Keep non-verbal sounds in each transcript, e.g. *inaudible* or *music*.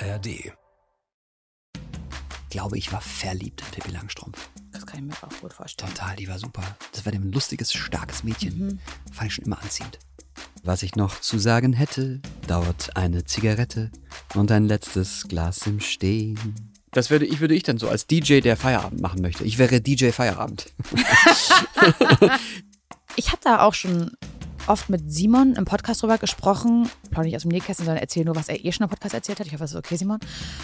ARD. Ich glaube, ich war verliebt in Pippi Langstrumpf. Das kann ich mir auch gut vorstellen. Total, die war super. Das war ein lustiges, starkes Mädchen. Mhm. Fand ich schon immer anziehend. Was ich noch zu sagen hätte, dauert eine Zigarette und ein letztes Glas im Stehen. Das würde ich, würde ich dann so als DJ, der Feierabend machen möchte. Ich wäre DJ Feierabend. *laughs* Ich habe da auch schon oft mit Simon im Podcast drüber gesprochen. Plaudere nicht aus dem Nähkästchen, sondern erzähle nur, was er eh schon im Podcast erzählt hat. Ich hoffe, das ist okay, Simon.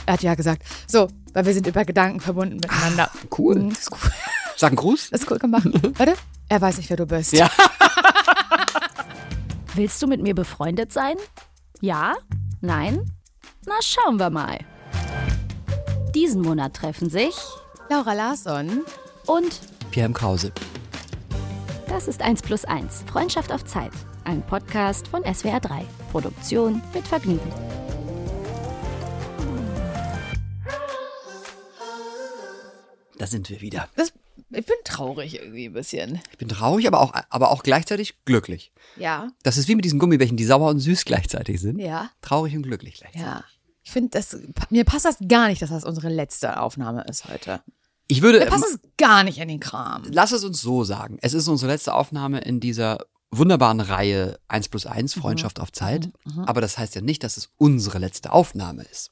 Er hat ja gesagt, so, weil wir sind über Gedanken verbunden miteinander. cool. Mhm, ist cool. Sag einen Gruß. Das ist cool gemacht. Warte. Er weiß nicht, wer du bist. Ja. *laughs* Willst du mit mir befreundet sein? Ja? Nein? Na, schauen wir mal. Diesen Monat treffen sich Laura Larsson. und Pierre im Krause. Das ist 1 plus 1. Freundschaft auf Zeit. Ein Podcast von SWR 3. Produktion mit Vergnügen. Da sind wir wieder. Das, ich bin traurig irgendwie ein bisschen. Ich bin traurig, aber auch, aber auch gleichzeitig glücklich. Ja. Das ist wie mit diesen Gummibärchen, die sauer und süß gleichzeitig sind. Ja. Traurig und glücklich gleichzeitig. Ja. Ich finde, das, mir passt das gar nicht, dass das unsere letzte Aufnahme ist heute. Ich würde, Mir passt es gar nicht in den Kram. lass es uns so sagen. Es ist unsere letzte Aufnahme in dieser wunderbaren Reihe 1 plus 1, Mhm. Freundschaft auf Zeit. Aber das heißt ja nicht, dass es unsere letzte Aufnahme ist.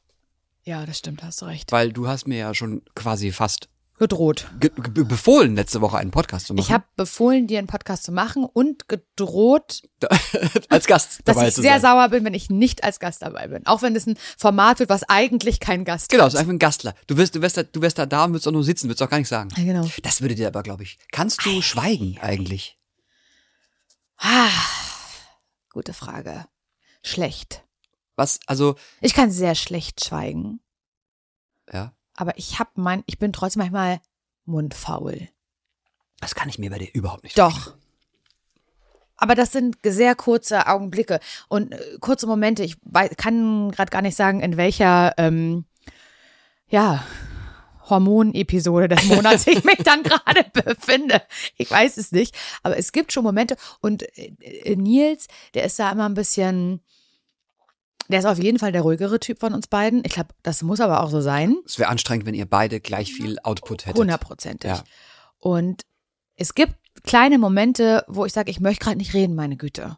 Ja, das stimmt, hast du recht. Weil du hast mir ja schon quasi fast Gedroht. ge ge befohlen, letzte Woche einen Podcast zu machen. Ich habe befohlen, dir einen Podcast zu machen und gedroht, *laughs* als Gast dass dabei ich zu sehr sein. sauer bin, wenn ich nicht als Gast dabei bin. Auch wenn es ein Format wird, was eigentlich kein Gast Genau, hat. es ist einfach ein Gastler. Du wirst, du wirst, da, du wirst da da und würdest auch nur sitzen, würdest auch gar nicht sagen. Ja, genau. Das würde dir aber, glaube ich. Kannst du schweigen eigentlich? Ah, gute Frage. Schlecht. Was, also, Ich kann sehr schlecht schweigen, ja, aber ich habe mein, ich bin trotzdem manchmal mundfaul. das kann ich mir bei dir überhaupt nicht Doch. Aber das sind sehr kurze Augenblicke und äh, kurze Momente. Ich kann gerade gar nicht sagen, in welcher, ähm, ja, Hormonepisode des *laughs* Monats ich mich dann gerade befinde. Ich weiß es nicht. Aber es gibt schon Momente. Und äh, äh, Nils, der ist da immer ein bisschen, der ist auf jeden Fall der ruhigere Typ von uns beiden. Ich glaube, das muss aber auch so sein. Es wäre anstrengend, wenn ihr beide gleich viel Output hättet. Hundertprozentig. Ja. Und es gibt kleine Momente, wo ich sage, ich möchte gerade nicht reden, meine Güte.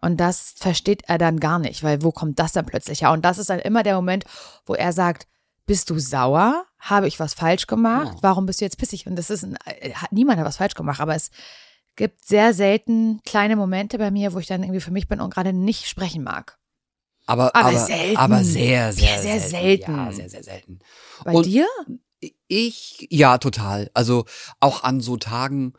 Und das versteht er dann gar nicht, weil wo kommt das dann plötzlich her? Und das ist dann immer der Moment, wo er sagt, bist du sauer? Habe ich was falsch gemacht? Ja. Warum bist du jetzt pissig? Und das ist ein, äh, hat niemand hat was falsch gemacht, aber es gibt sehr selten kleine Momente bei mir, wo ich dann irgendwie für mich bin und gerade nicht sprechen mag. Aber, Aber aber, selten. aber sehr, sehr, Sehr, sehr selten. Ja, sehr, sehr selten. Bei Und- dir? Ich, ja, total. Also auch an so Tagen,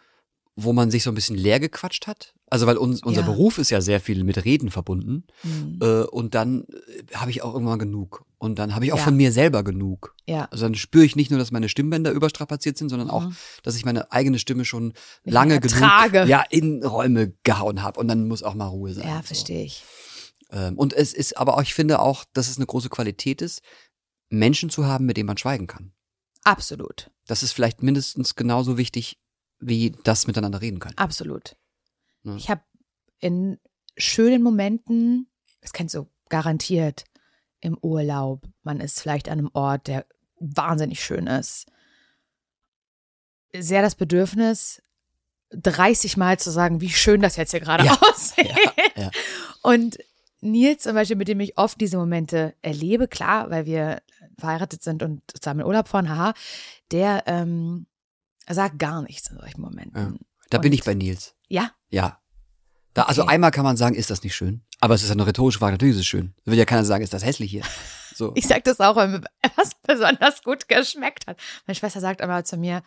wo man sich so ein bisschen leer gequatscht hat. Also weil uns, unser Ja. Beruf ist ja sehr viel mit Reden verbunden. Hm. Äh, und dann äh, habe ich auch irgendwann genug. Und dann habe ich auch Ja. von mir selber genug. Ja. Also dann spüre ich nicht nur, dass meine Stimmbänder überstrapaziert sind, sondern auch, Mhm. dass ich meine eigene Stimme schon lange genug ja, in Räume gehauen habe. Und dann muss auch mal Ruhe sein. Ja, So. verstehe ich. Ähm, und es ist aber auch, ich finde auch, dass es eine große Qualität ist, Menschen zu haben, mit denen man schweigen kann. Absolut. Das ist vielleicht mindestens genauso wichtig, wie das miteinander reden können. Absolut. Ne? Ich habe in schönen Momenten, das kennst du garantiert, im Urlaub, man ist vielleicht an einem Ort, der wahnsinnig schön ist, sehr das Bedürfnis, 30 Mal zu sagen, wie schön das jetzt hier gerade Ja. *laughs* aussieht. Ja, ja. Und Nils zum Beispiel, mit dem ich oft diese Momente erlebe, klar, weil wir verheiratet sind und zusammen in Urlaub fahren, haha, der ähm, sagt gar nichts in solchen Momenten. Da bin Und- ich bei Nils. Ja, Ja. Da, also Okay. einmal kann man sagen, ist das nicht schön? Aber es ist eine rhetorische Frage. Natürlich ist es schön. Da will ja keiner sagen, ist das hässlich hier. *laughs* So. Ich sag das auch, weil mir was besonders gut geschmeckt hat. Meine Schwester sagt immer zu mir,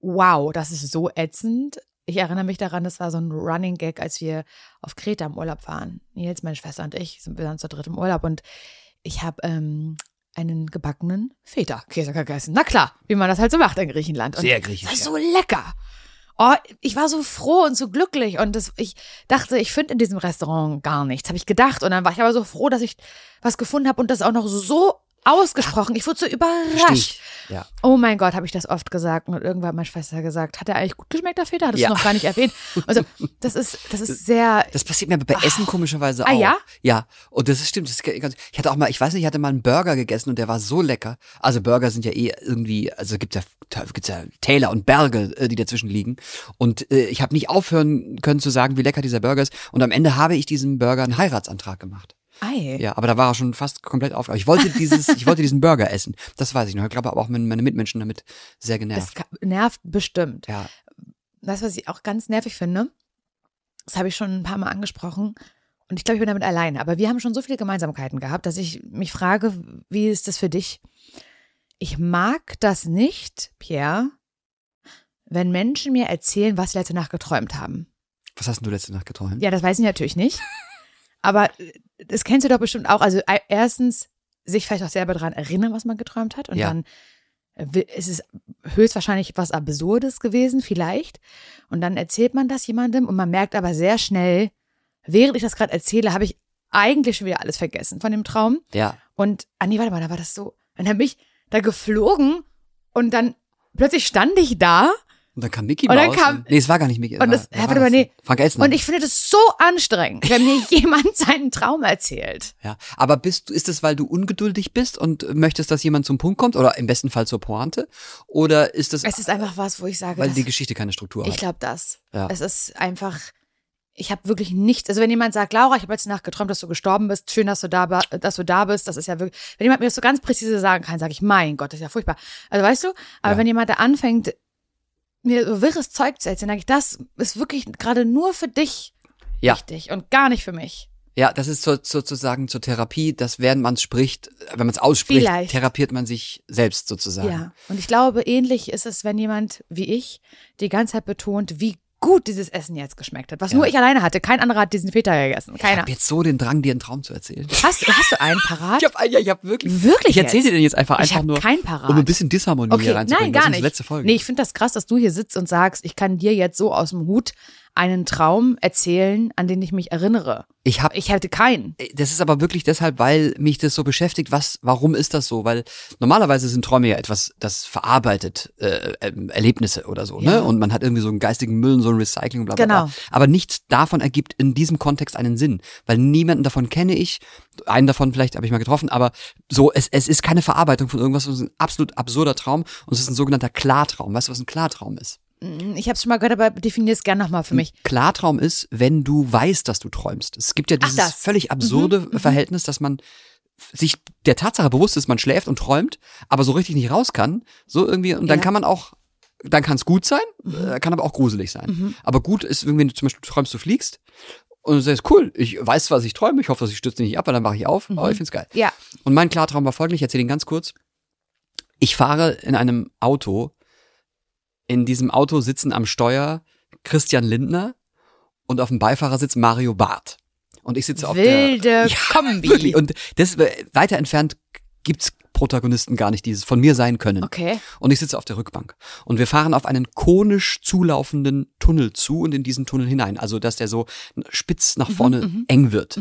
wow, das ist so ätzend. Ich erinnere mich daran, das war so ein Running Gag, als wir auf Kreta im Urlaub waren. Nils, meine Schwester und ich sind wir dann zu dritt im Urlaub und ich habe ähm, einen gebackenen Feta-Käse gegessen. Na klar, wie man das halt so macht in Griechenland. Und Sehr griechisch, Das ist ja. so lecker. Oh, ich war so froh und so glücklich und das, ich dachte, ich finde in diesem Restaurant gar nichts, habe ich gedacht. Und dann war ich aber so froh, dass ich was gefunden habe und das auch noch so ausgesprochen. Ich wurde so überrascht. Ja. Oh mein Gott, habe ich das oft gesagt. Und irgendwann hat meine Schwester gesagt, hat er eigentlich gut geschmeckt, der Feta? Hattest Ja. du noch gar nicht erwähnt. Also, das ist, das ist sehr, Das passiert mir aber bei Essen komischerweise auch. Ah, ja? Ja. Und das ist stimmt. Das ist ich hatte auch mal, ich weiß nicht, ich hatte mal einen Burger gegessen und der war so lecker. Also Burger sind ja eh irgendwie, also gibt's ja, gibt's ja Täler und Berge, äh, die dazwischen liegen. Und äh, ich habe nicht aufhören können zu sagen, wie lecker dieser Burger ist. Und am Ende habe ich diesem Burger einen Heiratsantrag gemacht. Ei. Ja, aber da war er schon fast komplett auf. Ich wollte dieses, *laughs* ich wollte diesen Burger essen. Das weiß ich noch. Ich glaube aber auch meine Mitmenschen damit sehr Das genervt. ka- nervt bestimmt. Ja. Du, was ich auch ganz nervig finde? Das habe ich schon ein paar Mal angesprochen. Und ich glaube, ich bin damit alleine. Aber wir haben schon so viele Gemeinsamkeiten gehabt, dass ich mich frage, wie ist das für dich? Ich mag das nicht, Pierre, wenn Menschen mir erzählen, was sie letzte Nacht geträumt haben. Was hast denn du letzte Nacht geträumt? Ja, das weiß ich natürlich nicht. *laughs* Aber das kennst du doch bestimmt auch. Also erstens, sich vielleicht auch selber daran erinnern, was man geträumt hat. Und Ja. dann äh, ist es höchstwahrscheinlich was Absurdes gewesen, vielleicht. Und dann erzählt man das jemandem und man merkt aber sehr schnell, während ich das gerade erzähle, habe ich eigentlich schon wieder alles vergessen von dem Traum. Ja. Und, ah nee, warte mal, da war das so. Dann bin ich da geflogen und dann plötzlich stand ich da Und dann kam Mickey Und dann Maus. kam- nee, es war gar nicht Mickey. und das- ja, war warte mal, das nee. Frank und ich finde das so anstrengend, wenn mir *laughs* jemand seinen Traum erzählt. Ja, aber bist du, ist es, weil du ungeduldig bist und möchtest, dass jemand zum Punkt kommt oder im besten Fall zur Pointe? Oder ist es, Es ist einfach was, wo ich sage, weil das, die Geschichte keine Struktur ich hat? glaube das. Ja. Es ist einfach, ich habe wirklich nichts. Also wenn jemand sagt, Laura, ich habe letzte Nacht geträumt, dass du gestorben bist, schön, dass du da, dass du da bist, das ist ja wirklich. Wenn jemand mir das so ganz präzise sagen kann, sage ich, mein Gott, das ist ja furchtbar. Also weißt du, aber Ja. wenn jemand da anfängt, mir so wirres Zeug zu erzählen, sage ich, das ist wirklich gerade nur für dich Ja. wichtig und gar nicht für mich. Ja, das ist so, sozusagen zur Therapie, dass während man es spricht, wenn man es ausspricht, Vielleicht. therapiert man sich selbst sozusagen. Ja. Und ich glaube, ähnlich ist es, wenn jemand wie ich die ganze Zeit betont, wie gut dieses Essen jetzt geschmeckt hat. Was Ja. nur ich alleine hatte. Kein anderer hat diesen Feta gegessen. Ich Keiner. habe jetzt so den Drang, dir einen Traum zu erzählen. Hast, hast du einen parat? Ich habe ja, ich hab wirklich. Wirklich Ich erzähle jetzt? dir den jetzt einfach, Ich einfach hab nur, keinen parat. um ein bisschen Disharmonie Okay, nein, Das gar ist nicht. letzte Folge. Nee, ich finde das krass, dass du hier sitzt und sagst, ich kann dir jetzt so aus dem Hut einen Traum erzählen, an den ich mich erinnere. ich habe Ich hätte keinen. Das ist aber wirklich deshalb, weil mich das so beschäftigt. Was, warum ist das so? Weil normalerweise sind Träume ja etwas, das verarbeitet äh, ähm, Erlebnisse oder so, Ja. ne? Und man hat irgendwie so einen geistigen Müll, so ein Recycling, bla bla Genau. bla. Aber nichts davon ergibt in diesem Kontext einen Sinn, weil niemanden davon kenne ich. Einen davon vielleicht habe ich mal getroffen, aber so es, es ist keine Verarbeitung von irgendwas. Es ist ein absolut absurder Traum und es ist ein sogenannter Klartraum. Weißt du, was ein Klartraum ist? Ich habe es schon mal gehört, aber definier es gerne nochmal für mich. Klartraum ist, wenn du weißt, dass du träumst. Es gibt ja Ach, dieses das. völlig absurde Verhältnis, dass man sich der Tatsache bewusst ist, man schläft und träumt, aber so richtig nicht raus kann. So irgendwie, und dann Ja. kann man auch, dann kann es gut sein, äh, kann aber auch gruselig sein. Aber gut ist wenn du zum Beispiel träumst, du fliegst und du sagst, cool, ich weiß, was ich träume, ich hoffe, dass ich stürze nicht ab, weil dann wache ich auf, aber ich find's geil. Ja. Und mein Klartraum war folglich, ich erzähle ihn ganz kurz. Ich fahre in einem Auto. In diesem Auto sitzen am Steuer Christian Lindner und auf dem Beifahrersitz Mario Barth. Und ich sitze auf Wilde *laughs* der Kombi. wirklich, und das äh, weiter entfernt gibt's Protagonisten gar nicht, die es von mir sein können. Okay. Und ich sitze auf der Rückbank. Und wir fahren auf einen konisch zulaufenden Tunnel zu und in diesen Tunnel hinein. Also, dass der so spitz nach vorne eng wird.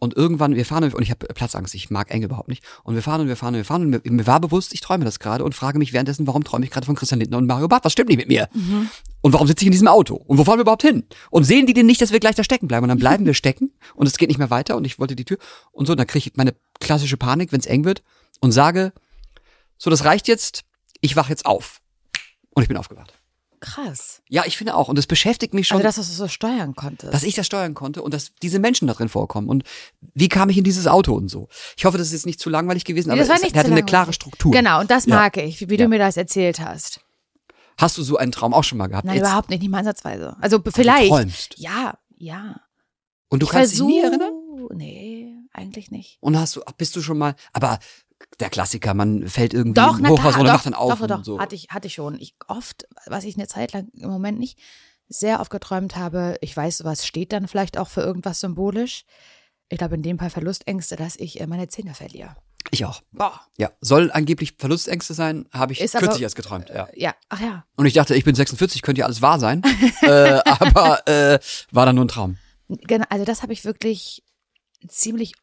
Und irgendwann, wir fahren, und ich habe Platzangst, ich mag eng überhaupt nicht. Und wir fahren und wir fahren und wir fahren und mir, mir war bewusst, ich träume das gerade und frage mich währenddessen, warum träume ich gerade von Christian Lindner und Mario Barth? Was stimmt nicht mit mir? Und warum sitze ich in diesem Auto? Und wo fahren wir überhaupt hin? Und sehen die denn nicht, dass wir gleich da stecken bleiben? Und dann bleiben wir stecken und es geht nicht mehr weiter und ich wollte die Tür und so, und dann kriege ich meine klassische Panik, wenn es eng wird und sage, so, das reicht jetzt, ich wach jetzt auf. Und ich bin aufgewacht. Krass. Ja, ich finde auch. Und es beschäftigt mich schon, Also, dass du es so steuern konntest. dass ich das steuern konnte und dass diese Menschen da drin vorkommen. Und wie kam ich in dieses Auto und so? Ich hoffe, das ist jetzt nicht zu langweilig gewesen, aber das war es hatte eine klare Struktur. Genau, und das Ja. mag ich, wie, Ja. du mir das erzählt hast. Hast du so einen Traum auch schon mal gehabt? Nein, Jetzt- überhaupt nicht, nicht mal ansatzweise. Also vielleicht. träumst. Ja, ja. Und du ich kannst dich nie versuch- erinnern? Nee, eigentlich nicht. Und hast du, bist du schon mal, aber der Klassiker, man fällt irgendwie Doch, Hochhaus klar, und doch, wacht dann auf doch, doch, und so. hatte ich, hatte ich schon. Ich oft, was ich eine Zeit lang im Moment nicht sehr oft geträumt habe, ich weiß, was steht dann vielleicht auch für irgendwas symbolisch. Ich glaube, in dem Fall Verlustängste, dass ich äh, meine Zähne verliere. Ich auch. Boah. Ja, soll angeblich Verlustängste sein, habe ich Ist aber- kürzlich erst geträumt. Ja. Ja, ach ja. Und ich dachte, ich bin 46, könnte ja alles wahr sein. *laughs* äh, aber äh, war dann nur ein Traum. Genau, also das habe ich wirklich ziemlich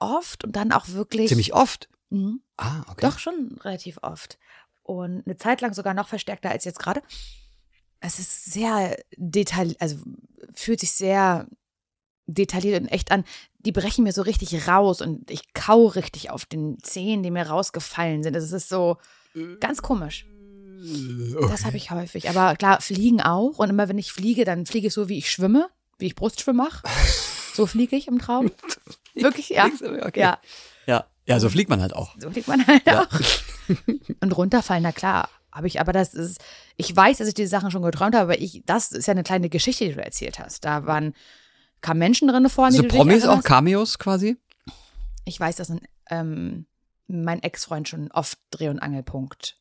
oft und dann auch wirklich. Ziemlich oft. Mhm. Ah, okay. Doch schon relativ oft. Und eine Zeit lang sogar noch verstärkter als jetzt gerade. Es ist sehr detailliert, also fühlt sich sehr detailliert und echt an. Die brechen mir so richtig raus und ich kau richtig auf den Zehen, die mir rausgefallen sind. Es ist so ganz komisch. Das habe ich häufig. Aber klar, fliegen auch. Und immer wenn ich fliege, dann fliege ich so, wie ich schwimme, wie ich Brustschwimm mache. *laughs* So fliege ich im Traum. *laughs* Wirklich, ja. Okay. Ja, Ja. So fliegt man halt auch. so fliegt man halt Ja. auch. Und runterfallen, na klar. Habe ich, aber das ist, ich weiß, dass ich diese Sachen schon geträumt habe, aber ich, das ist ja eine kleine Geschichte, die du erzählt hast. Da waren, kamen Menschen drin vor, die So Promis auch. Cameos quasi? Ich weiß, dass ein, ähm, mein Ex-Freund schon oft Dreh- und Angelpunkt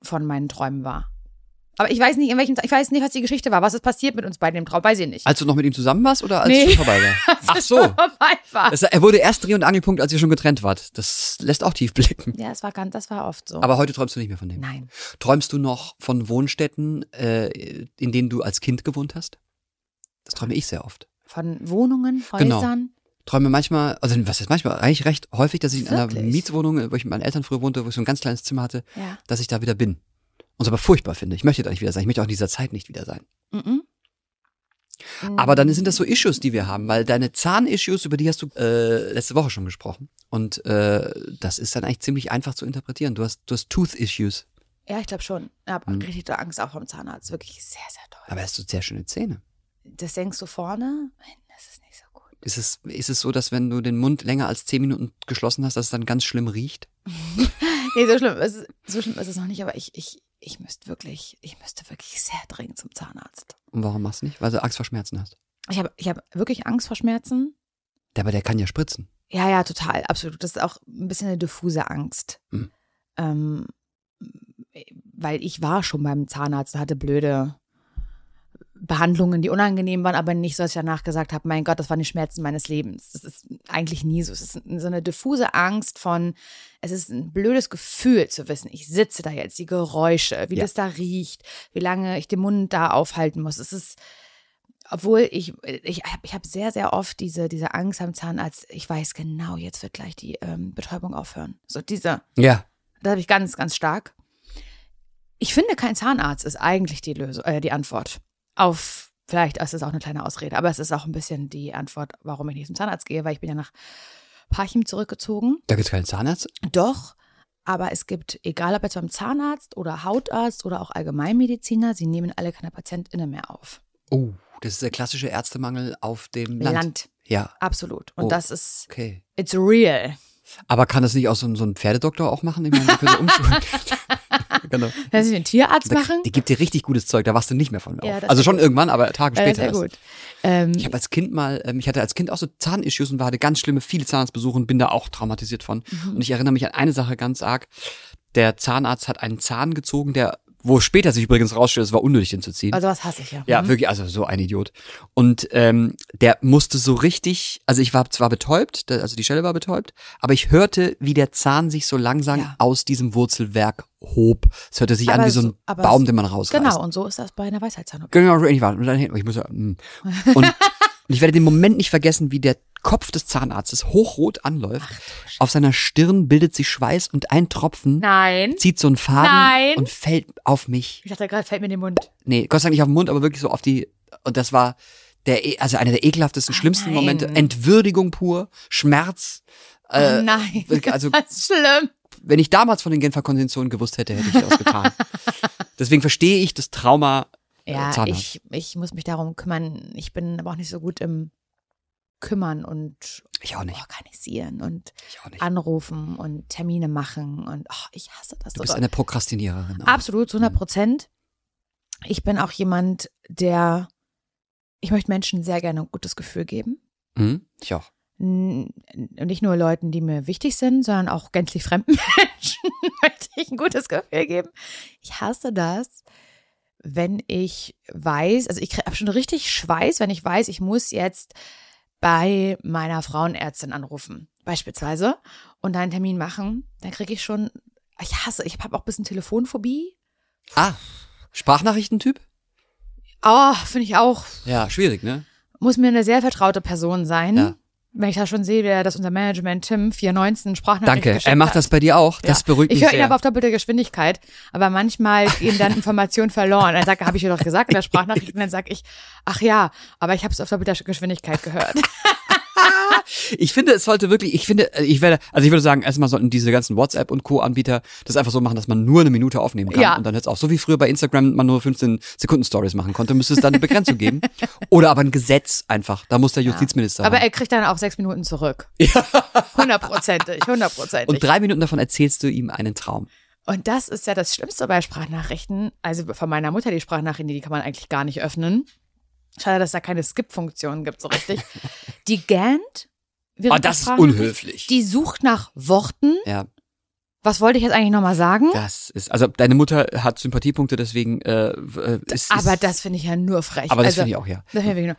von meinen Träumen war. Aber ich weiß nicht, in welchem, ich weiß nicht, was die Geschichte war. Was ist passiert mit uns beiden im Traum? Weiß ich nicht. Als du noch mit ihm zusammen warst oder als Nee. es schon vorbei war? *laughs* Ach so. war. Das, er wurde erst Dreh- und Angelpunkt, als ihr schon getrennt wart. Das lässt auch tief blicken. Ja, es war ganz, das war oft so. Aber heute träumst du nicht mehr von dem. Nein. Träumst du noch von Wohnstätten, äh, in denen du als Kind gewohnt hast? Das träume ich sehr oft. Von Wohnungen, Genau. Häusern. Träume manchmal, also was ist manchmal, eigentlich recht häufig, dass ich in einer Wirklich? Mietswohnung, wo ich mit meinen Eltern früher wohnte, wo ich so ein ganz kleines Zimmer hatte, Ja. dass ich da wieder bin. Und es aber furchtbar finde. Ich möchte da nicht wieder sein. Ich möchte auch in dieser Zeit nicht wieder sein. Mhm. Aber dann sind das so Issues, die wir haben, weil deine Zahnissues, über die hast du äh, letzte Woche schon gesprochen. Und äh, das ist dann eigentlich ziemlich einfach zu interpretieren. Du hast, du hast Tooth-Issues. Ja, ich glaube schon. Ich habe Mhm. richtig Angst auch vom Zahnarzt. Wirklich sehr, sehr doll. Aber hast du sehr schöne Zähne. Das denkst du vorne? Das ist nicht so gut. Ist es, ist es so, dass wenn du den Mund länger als zehn Minuten geschlossen hast, dass es dann ganz schlimm riecht? *laughs* Nee, so schlimm, ist, so schlimm ist es noch nicht, aber ich, ich, ich müsste wirklich, ich müsste wirklich sehr dringend zum Zahnarzt. Und warum machst du nicht? Weil du Angst vor Schmerzen hast. Ich habe ich hab wirklich Angst vor Schmerzen. Der, aber der kann ja spritzen. Ja, ja, total, absolut. Das ist auch ein bisschen eine diffuse Angst. Mhm. Ähm, weil ich war schon beim Zahnarzt, hatte blöde Behandlungen, die unangenehm waren, aber nicht so, dass ich danach gesagt habe, mein Gott, das waren die Schmerzen meines Lebens. Das ist eigentlich nie so. Es ist so eine diffuse Angst von, es ist ein blödes Gefühl zu wissen, ich sitze da jetzt, die Geräusche, wie Ja. das da riecht, wie lange ich den Mund da aufhalten muss. Es ist, obwohl ich, ich habe ich hab sehr, sehr oft diese, diese Angst am Zahnarzt, ich weiß genau, jetzt wird gleich die ähm, Betäubung aufhören. So diese, Ja. das habe ich ganz, ganz stark. Ich finde, kein Zahnarzt ist eigentlich die Lösung, äh, die Antwort auf, vielleicht ist es auch eine kleine Ausrede, aber es ist auch ein bisschen die Antwort, warum ich nicht zum Zahnarzt gehe, weil ich bin ja nach Parchim zurückgezogen. Da gibt es keinen Zahnarzt? Doch, aber es gibt, egal ob jetzt beim Zahnarzt oder Hautarzt oder auch Allgemeinmediziner, sie nehmen alle keine PatientInnen mehr auf. Oh, das ist der klassische Ärztemangel auf dem Land. Land, Ja, absolut. Und Oh. das ist, okay. it's real. Aber kann das nicht auch so, ein- so ein Pferdedoktor auch machen? Ich meine, umschulen. *laughs* *laughs* genau. Lass ich den Tierarzt Da- machen? Die gibt dir richtig gutes Zeug, da wachst du nicht mehr von Ja, auf. das Also schon gut. irgendwann, aber Tage Ja, später. ist ja gut. Ähm, Ich habe als Kind mal, ähm, ich hatte als Kind auch so Zahnissues und hatte ganz schlimme, viele Zahnarztbesuche und bin da auch traumatisiert von. Mhm. Und ich erinnere mich an eine Sache ganz arg. Der Zahnarzt hat einen Zahn gezogen, der, wo später sich übrigens rausstellt, es war unnötig, den zu ziehen. also was hasse ich ja. Ja, Mhm. wirklich, also so ein Idiot. Und ähm, der musste so richtig, also ich war zwar betäubt, also die Stelle war betäubt, aber ich hörte, wie der Zahn sich so langsam Ja. aus diesem Wurzelwerk hob. Es hörte sich Aber an wie so ein aber Baum, den man rausreißt. Genau, und so ist das bei einer Weisheitszahn-OP. Genau, ich war. Und dann, ich muss ja, mm. und, *laughs* und ich werde den Moment nicht vergessen, wie der Kopf des Zahnarztes hochrot anläuft. Auf seiner Stirn bildet sich Schweiß und ein Tropfen Nein. zieht so einen Faden Nein. und fällt auf mich. Ich dachte gerade, fällt mir in den Mund. Nee, Gott sei Dank nicht auf den Mund, aber wirklich so auf die. Und das war der, e- also einer der ekelhaftesten, schlimmsten nein. Momente. Entwürdigung pur, Schmerz. Äh, oh nein. also *laughs* das ist schlimm. wenn ich damals von den Genfer Konventionen gewusst hätte, hätte ich das getan. *laughs* Deswegen verstehe ich das Trauma äh, Ja, Zahnarzt. ich, ich muss mich darum kümmern. Ich bin aber auch nicht so gut im Kümmern und organisieren und anrufen und Termine machen und oh, ich hasse das Du bist eine Prokrastiniererin. auch. Absolut, zu 100 Prozent. Ich bin auch jemand, der, ich möchte Menschen sehr gerne ein gutes Gefühl geben. Mhm, ich auch. Nicht nur Leuten, die mir wichtig sind, sondern auch gänzlich fremden *laughs* Menschen *laughs* möchte ich ein gutes Gefühl geben. Ich hasse das, wenn ich weiß, also ich habe schon richtig Schweiß, wenn ich weiß, ich muss jetzt bei meiner Frauenärztin anrufen, beispielsweise, und einen Termin machen, dann kriege ich schon, ich hasse, ich habe auch ein bisschen Telefonphobie. Ah, Sprachnachrichtentyp? Oh, finde ich auch. Ja, schwierig, ne? Muss mir eine sehr vertraute Person sein. Ja. Wenn ich da schon sehe, dass unser Management Tim 419 Sprachnachrichten Danke. Er macht das bei dir auch. Das ja. beruhigt ich mich höre ihn sehr. aber auf doppelte Geschwindigkeit. Aber manchmal gehen dann Informationen verloren. Dann sagt habe ich dir doch gesagt in der *laughs* Sprachnachricht. Und dann sage ich, ach ja, aber ich habe es auf doppelter Geschwindigkeit gehört. *laughs* Ich finde, es sollte wirklich, ich finde, äh, ich werde, also ich würde sagen, erstmal sollten diese ganzen WhatsApp und Co-Anbieter das einfach so machen, dass man nur eine Minute aufnehmen kann Ja. und dann hört es auf. So wie früher bei Instagram man nur 15 Sekunden Stories machen konnte, müsste es dann eine Begrenzung geben. *laughs* Oder aber ein Gesetz einfach. Da muss der Justizminister Aber ran. er kriegt dann auch sechs Minuten zurück. *laughs* Hundertprozentig, hundertprozentig. Und drei Minuten davon erzählst du ihm einen Traum. Und das ist ja das Schlimmste bei Sprachnachrichten. Also von meiner Mutter die Sprachnachrichten, die kann man eigentlich gar nicht öffnen. Schade, dass da keine Skip-Funktion gibt so richtig. *laughs* Die Ah, der das ist unhöflich. Die sucht nach Worten. Ja, Was wollte ich jetzt eigentlich nochmal sagen? das ist, also deine Mutter hat Sympathiepunkte, deswegen äh, äh, ist, aber ist, das finde ich ja nur frech. aber das also, finde ich auch, ja. Das finde ich nur.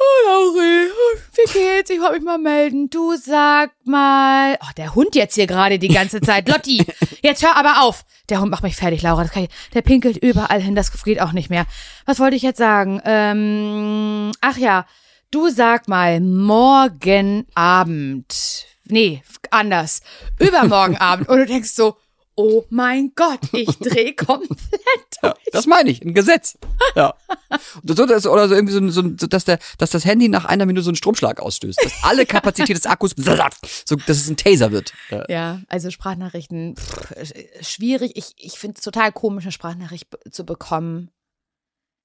Oh, Lauri, wie geht's? Ich wollte mich mal melden. Du sag mal. Oh, der Hund jetzt hier gerade die ganze Zeit. Lotti, jetzt hör aber auf. Der Hund macht mich fertig, Laura. Ich, der pinkelt überall hin. Das geht auch nicht mehr. Was wollte ich jetzt sagen? Ähm, ach ja, du sag mal, morgen Abend. Nee, anders. Übermorgen Abend. Und du denkst so, oh mein Gott, ich dreh komplett Ja, das meine ich, ein Gesetz. Ja. So, das, oder so irgendwie so, so, so dass, der, dass das Handy nach einer Minute so einen Stromschlag ausstößt. Dass alle *laughs* Kapazität des Akkus, so, dass es ein Taser wird. Ja. Ja, also Sprachnachrichten, pff, sch- schwierig. Ich, ich finde es total komisch, eine Sprachnachricht zu bekommen.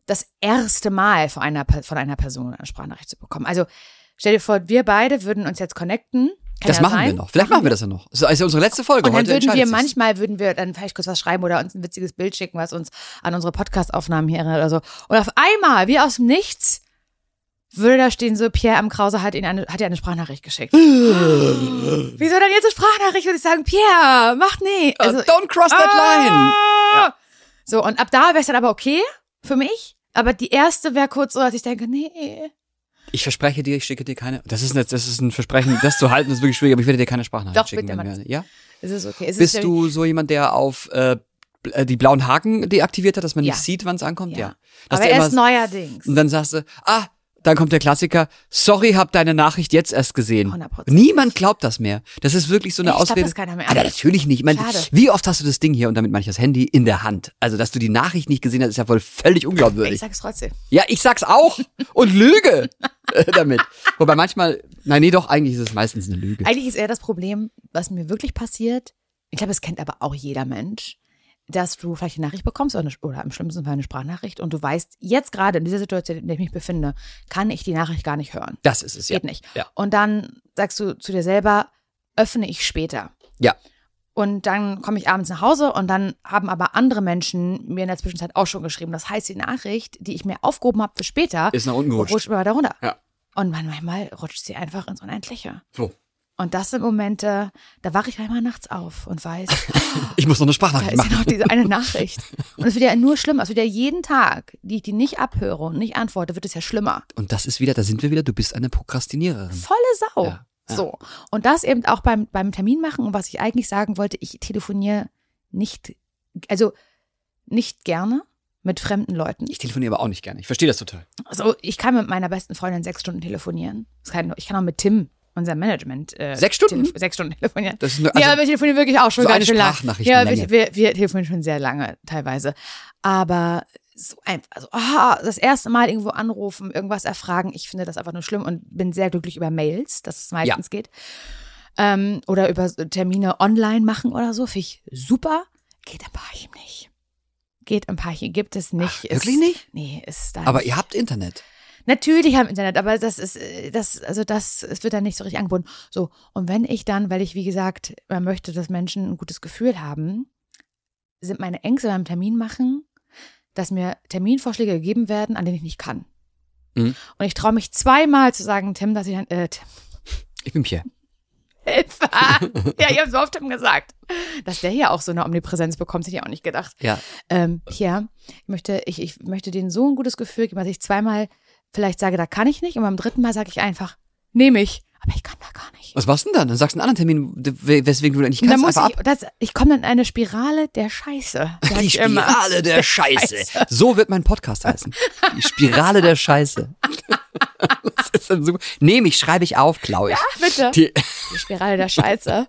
Das erste Mal von einer, von einer Person eine Sprachnachricht zu bekommen. Also stell dir vor, wir beide würden uns jetzt connecten. Kann Das ja machen sein. wir noch. Vielleicht machen wir das ja noch. Das ist ja unsere letzte Folge. Und dann Heute würden wir manchmal, würden wir dann vielleicht kurz was schreiben oder uns ein witziges Bild schicken, was uns an unsere Podcast-Aufnahmen hier erinnert oder so. Und auf einmal, wie aus dem Nichts, würde da stehen so, Pierre am Krause hat ihn eine, hat dir eine Sprachnachricht geschickt. *gasps* Wieso dann jetzt eine Sprachnachricht? Würde ich sagen, Pierre, mach nee. Uh, don't cross that line. Ah! So, und ab da wäre es dann aber okay für mich. Aber die erste wäre kurz so, dass ich denke, nee. Ich verspreche dir, ich schicke dir keine. Das ist, ein- das ist ein Versprechen, das zu halten, ist wirklich schwierig, aber ich werde dir keine Sprachnachricht Doch, schicken. bitte, wenn wir- ja? Es ist okay. Es ist Bist ja- du so jemand, der auf äh, äh, die blauen Haken deaktiviert hat, dass man Ja. nicht sieht, wann es ankommt? Ja. Ja. Aber erst neuerdings. Und dann sagst du, ah, dann kommt der Klassiker, sorry, hab deine Nachricht jetzt erst gesehen. 100%. Niemand glaubt das mehr. Das ist wirklich so eine Ich glaub Ausrede. das keiner mehr. Ah, natürlich nicht. Ich meine, wie oft hast du das Ding hier, und damit meine ich das Handy, in der Hand? Also, dass du die Nachricht nicht gesehen hast, ist ja wohl völlig Ich unglaubwürdig. sag's trotzdem. Ja, ich sag's auch und lüge äh, damit. Wobei manchmal, nein, nee, doch, eigentlich ist es meistens eine Lüge. Eigentlich ist eher das Problem, was mir wirklich passiert. Ich glaube, es kennt aber auch jeder Mensch, dass du vielleicht eine Nachricht bekommst oder, eine, oder im schlimmsten Fall eine Sprachnachricht und du weißt, jetzt gerade in dieser Situation, in der ich mich befinde, kann ich die Nachricht gar nicht hören. Das ist es, ja. Geht nicht. Ja. Und dann sagst du zu dir selber, öffne ich später. Ja. Und dann komme ich abends nach Hause und dann haben aber andere Menschen mir in der Zwischenzeit auch schon geschrieben. Das heißt, die Nachricht, die ich mir aufgehoben habe für später, Ist nach unten gerutscht. rutscht immer weiter runter. Ja. Und manchmal rutscht sie einfach ins Unendliche. So. Und das sind Momente, da wache ich einmal nachts auf und weiß, *laughs* *laughs* Ich muss noch eine da Sprachnachricht ist ja machen. noch diese eine *laughs* Nachricht. Und es wird ja nur schlimmer. Es wird ja jeden Tag, die ich die nicht abhöre und nicht antworte, wird es ja schlimmer. Und das ist wieder, da sind wir wieder, du bist eine Prokrastiniererin. Volle Sau. Ja, ja. So. Und das eben auch beim, beim Termin machen. Und was ich eigentlich sagen wollte, ich telefoniere nicht, also nicht gerne mit fremden Leuten. Ich telefoniere aber auch nicht gerne. Ich verstehe das total. Also ich kann mit meiner besten Freundin sechs Stunden telefonieren. Ich kann auch mit Tim, unserem Management. Äh, Sechs Stunden? telef- Sechs Stunden telefonieren. Das ist ja, also, wir telefonieren wirklich auch schon so ganz schön lange. Ja, wir, wir, wir telefonieren schon sehr lange teilweise. Aber so einfach, also ah, das erste Mal irgendwo anrufen, irgendwas erfragen, ich finde das einfach nur schlimm und bin sehr glücklich über Mails, dass es meistens geht. Ähm, oder über Termine online machen oder so, finde ich super. Geht im Parchim nicht. Geht im Parchim, gibt es nicht. Ach, wirklich nicht? Nee, ist da aber nicht. ihr habt Internet. Natürlich haben Internet, aber das ist, äh, das, also das, es wird dann nicht so richtig angeboten. So, und wenn ich dann, weil ich, wie gesagt, man möchte, dass Menschen ein gutes Gefühl haben, sind meine Ängste beim Termin machen, dass mir Terminvorschläge gegeben werden, an denen ich nicht kann. Mhm. Und ich traue mich zweimal zu sagen, Tim, dass ich, äh, Tim, Ich bin Pierre. Hilfe! *laughs* ja, ihr habt so oft Tim gesagt. Dass der hier auch so eine Omnipräsenz bekommt, hätte ich auch nicht gedacht. Ja. Ähm, Pierre, ich möchte, ich, ich möchte denen so ein gutes Gefühl geben, dass ich zweimal vielleicht sage, da kann ich nicht, und beim dritten Mal sage ich einfach, nehme ich. Aber ich kann da gar nicht. Was machst du denn dann? Dann sagst du einen anderen Termin, weswegen du nicht Und dann kannst. muss ich, das, ich komme dann in eine Spirale der Scheiße. Die. Spirale der *laughs* Scheiße. So wird mein Podcast heißen. Die Spirale der Scheiße. *laughs* das ist dann super. Nehme ich, schreibe ich auf, klaue ich. Ja, bitte. Die, Die Spirale der Scheiße.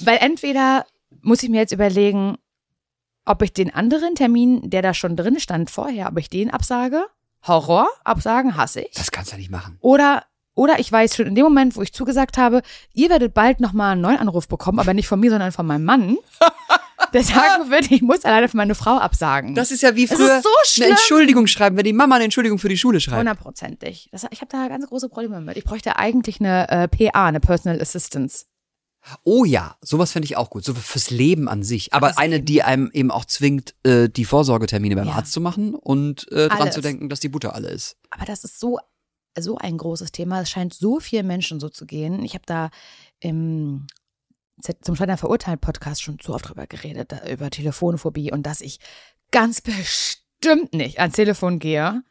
Weil entweder muss ich mir jetzt überlegen, ob ich den anderen Termin, der da schon drin stand vorher, ob ich den absage. Horror, absagen, hasse ich. das kannst du nicht machen. Oder, oder ich weiß schon in dem Moment, wo ich zugesagt habe, ihr werdet bald nochmal einen neuen Anruf bekommen, aber nicht von mir, sondern von meinem Mann. *laughs* Der sagen wird, ich muss alleine für meine Frau absagen. Das ist ja wie früher so eine Entschuldigung schreiben, wenn die Mama eine Entschuldigung für die Schule schreibt. Hundertprozentig. Ich habe da ganz große Probleme mit. Ich bräuchte eigentlich eine äh, PA, eine Personal Assistance. Oh ja, sowas fände ich auch gut. So fürs Leben an sich. Aber Fürs eine, Leben. die einem eben auch zwingt, äh, die Vorsorgetermine beim Ja. Arzt zu machen und äh, dran Alles. zu denken, dass die Butter alle ist. Aber das ist so, so ein großes Thema. Es scheint so vielen Menschen so zu gehen. Ich habe da im zum Scheitern verurteilt Podcast schon zu oft drüber geredet, über Telefonphobie und dass ich ganz bestimmt nicht ans Telefon gehe,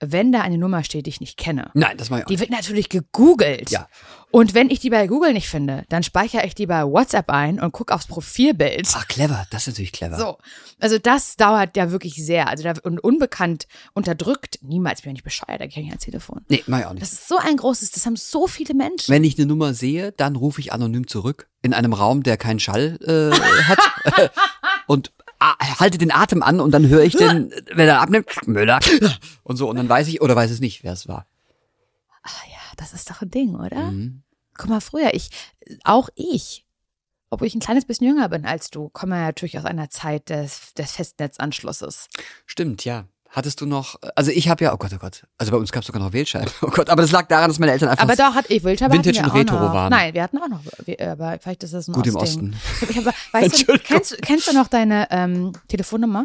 wenn da eine Nummer steht, die ich nicht kenne. Nein, das mache ich auch Die nicht. wird natürlich gegoogelt. Ja. Und wenn ich die bei Google nicht finde, dann speichere ich die bei WhatsApp ein und gucke aufs Profilbild. Ach, clever. Das ist natürlich clever. So, also das dauert ja wirklich sehr. Also da, und unbekannt unterdrückt, niemals bin ich bescheuert, da gehe ich nicht ans Telefon. Nee, mach ich auch nicht. Das ist so ein großes, das haben so viele Menschen. Wenn ich eine Nummer sehe, dann rufe ich anonym zurück in einem Raum, der keinen Schall äh, hat *laughs* und halte den Atem an und dann höre ich den, *laughs* wenn er abnimmt, Müller und so und dann weiß ich oder weiß es nicht, wer es war. Ah ja, das ist doch ein Ding, oder? Mhm. Guck mal, früher, ich, auch ich, obwohl ich ein kleines bisschen jünger bin als du, komme ja natürlich aus einer Zeit des, des Festnetzanschlusses. Stimmt, ja. Hattest du noch, also ich habe ja, oh Gott, oh Gott, also bei uns gab es sogar noch Wählscheiben. *laughs* Oh Gott, aber das lag daran, dass meine Eltern einfach Aber doch, hat ich Wildscheibe Vintage und Retro noch. waren. Nein, wir hatten auch noch, aber vielleicht ist das ein gut im Ostding. Osten. Ich hab, ich hab, weißt du, kennst, kennst du noch deine ähm, Telefonnummer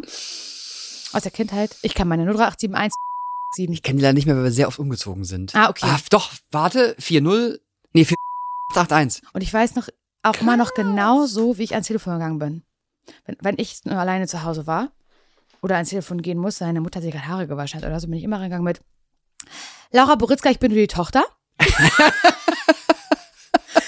aus der Kindheit? Ich kann meine 03871 Ich kenne die leider nicht mehr, weil wir sehr oft umgezogen sind. Ah, okay. Ah, doch, warte, 4-0, nee, 4-8-1. Und ich weiß noch auch immer noch genau so, wie ich ans Telefon gegangen bin. Wenn, wenn ich nur alleine zu Hause war oder ans Telefon gehen musste, seine Mutter sich gerade Haare gewaschen hat oder so, bin ich immer reingegangen mit Laura Boritzka, ich bin nur die Tochter. *laughs*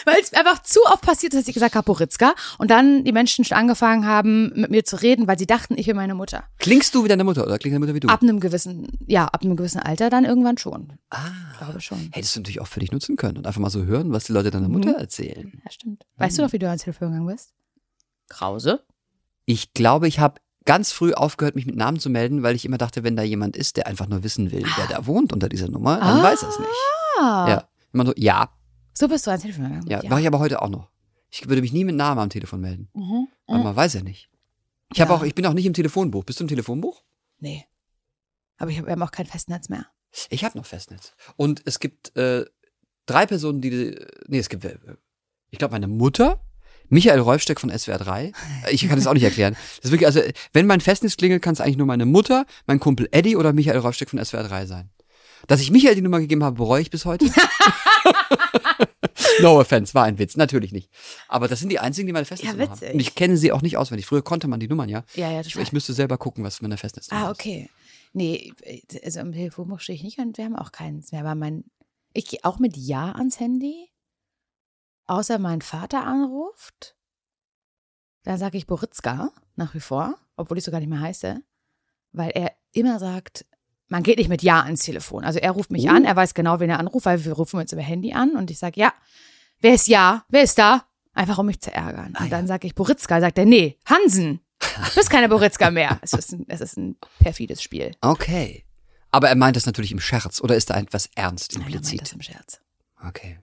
Weil es mir einfach zu oft passiert ist, dass ich gesagt habe, Boritzka. Und dann die Menschen schon angefangen haben, mit mir zu reden, weil sie dachten, ich bin meine Mutter. Klingst du wie deine Mutter oder klingt deine Mutter wie du? Ab einem gewissen, ja, ab einem gewissen Alter dann irgendwann schon. Ah, Glaube schon. hättest du natürlich auch für dich nutzen können und einfach mal so hören, was die Leute deiner Mutter erzählen. Ja, stimmt. Weißt du noch, wie du ans Telefon gegangen bist? Krause? Ich glaube, ich habe ganz früh aufgehört, mich mit Namen zu melden, weil ich immer dachte, wenn da jemand ist, der einfach nur wissen will, wer da wohnt unter dieser Nummer, dann Ah. weiß er es nicht. Ja. Immer so, ja, So bist du ans Telefon gegangen. ja, mache ich aber heute auch noch. Ich würde mich nie mit Namen am Telefon melden, Mhm. aber Mhm. man weiß ja nicht. Ich Ja. auch, ich bin auch nicht im Telefonbuch. Bist du im Telefonbuch? Nee. Aber ich hab, wir haben auch kein Festnetz mehr. Ich habe noch Festnetz. Und es gibt äh, drei Personen, die, nee, es gibt, äh, ich glaube, meine Mutter, Michael Rolfsteck von SWR 3. Ich kann das auch nicht erklären. Das ist wirklich, also, wenn mein Festnetz klingelt, kann es eigentlich nur meine Mutter, mein Kumpel Eddie oder Michael Rolfsteck von SWR 3 sein. Dass ich Michael die Nummer gegeben habe, bereue ich bis heute. *laughs* no offense, war ein Witz, natürlich nicht. Aber das sind die einzigen, die meine Festnetznummer Ja, haben. witzig. Und ich kenne sie auch nicht auswendig. Früher konnte man die Nummern, ja. Ja, ja, Ich, ich müsste selber gucken, was meine Festnetznummer Ah, ist. okay. Nee, also im Telefonbuch stehe ich nicht und wir haben auch keins mehr. Aber mein, ich gehe auch mit Ja ans Handy. Außer mein Vater anruft. Dann sage ich Boritzka nach wie vor, obwohl ich sogar nicht mehr heiße. Weil er immer sagt, man geht nicht mit Ja ans Telefon. Also er ruft mich Oh. an, er weiß genau, wen er anruft, weil wir rufen uns über Handy an und ich sage, ja, wer ist Ja? Wer ist da? Einfach um mich zu ärgern. Ah, und dann sage ich Boritzka, sagt er, nee, Hansen. Du bist keine Boritzka mehr. *laughs* Es ist ein, es ist ein perfides Spiel. Okay. Aber er meint das natürlich im Scherz oder ist da etwas ernst Nein, er meint implizit? das im Scherz. Okay.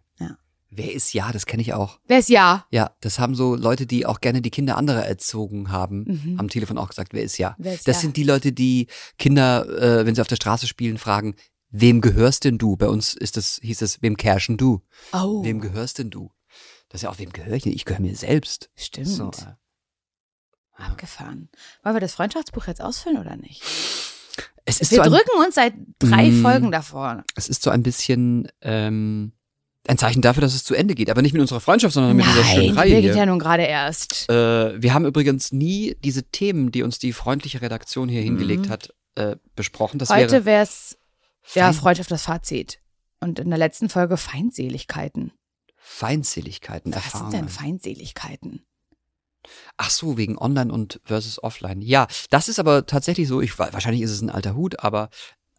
Wer ist ja? Das kenne ich auch. Wer ist Ja? Ja, das haben so Leute, die auch gerne die Kinder anderer erzogen haben, Mhm. am Telefon auch gesagt, wer ist ja? Wer ist das Ja? sind die Leute, die Kinder, äh, wenn sie auf der Straße spielen, fragen, wem gehörst denn du? Bei uns ist das, hieß es, wem careshen du? Oh, Wem gehörst denn du? Das ist ja auch, wem gehöre ich denn? Ich gehöre mir selbst. stimmt. So, äh, Abgefahren. Wollen wir das Freundschaftsbuch jetzt ausfüllen oder nicht? es ist Wir so ein, drücken uns seit drei Mm. Folgen davor. es ist so ein bisschen ähm, ein Zeichen dafür, dass es zu Ende geht. Aber nicht mit unserer Freundschaft, sondern mit dieser schönen Nein, Reihe die hier. geht ja nun gerade erst. Äh, wir haben übrigens nie diese Themen, die uns die freundliche Redaktion hier hingelegt hat, äh, besprochen. Das Mhm. Heute wäre es ja Freundschaft das Fazit. Und in der letzten Folge Feindseligkeiten. Feindseligkeiten, Was sind Erfahrungen. denn Feindseligkeiten? Ach so, wegen Online und versus Offline. Ja, das ist aber tatsächlich so. Ich, wahrscheinlich ist es ein alter Hut, aber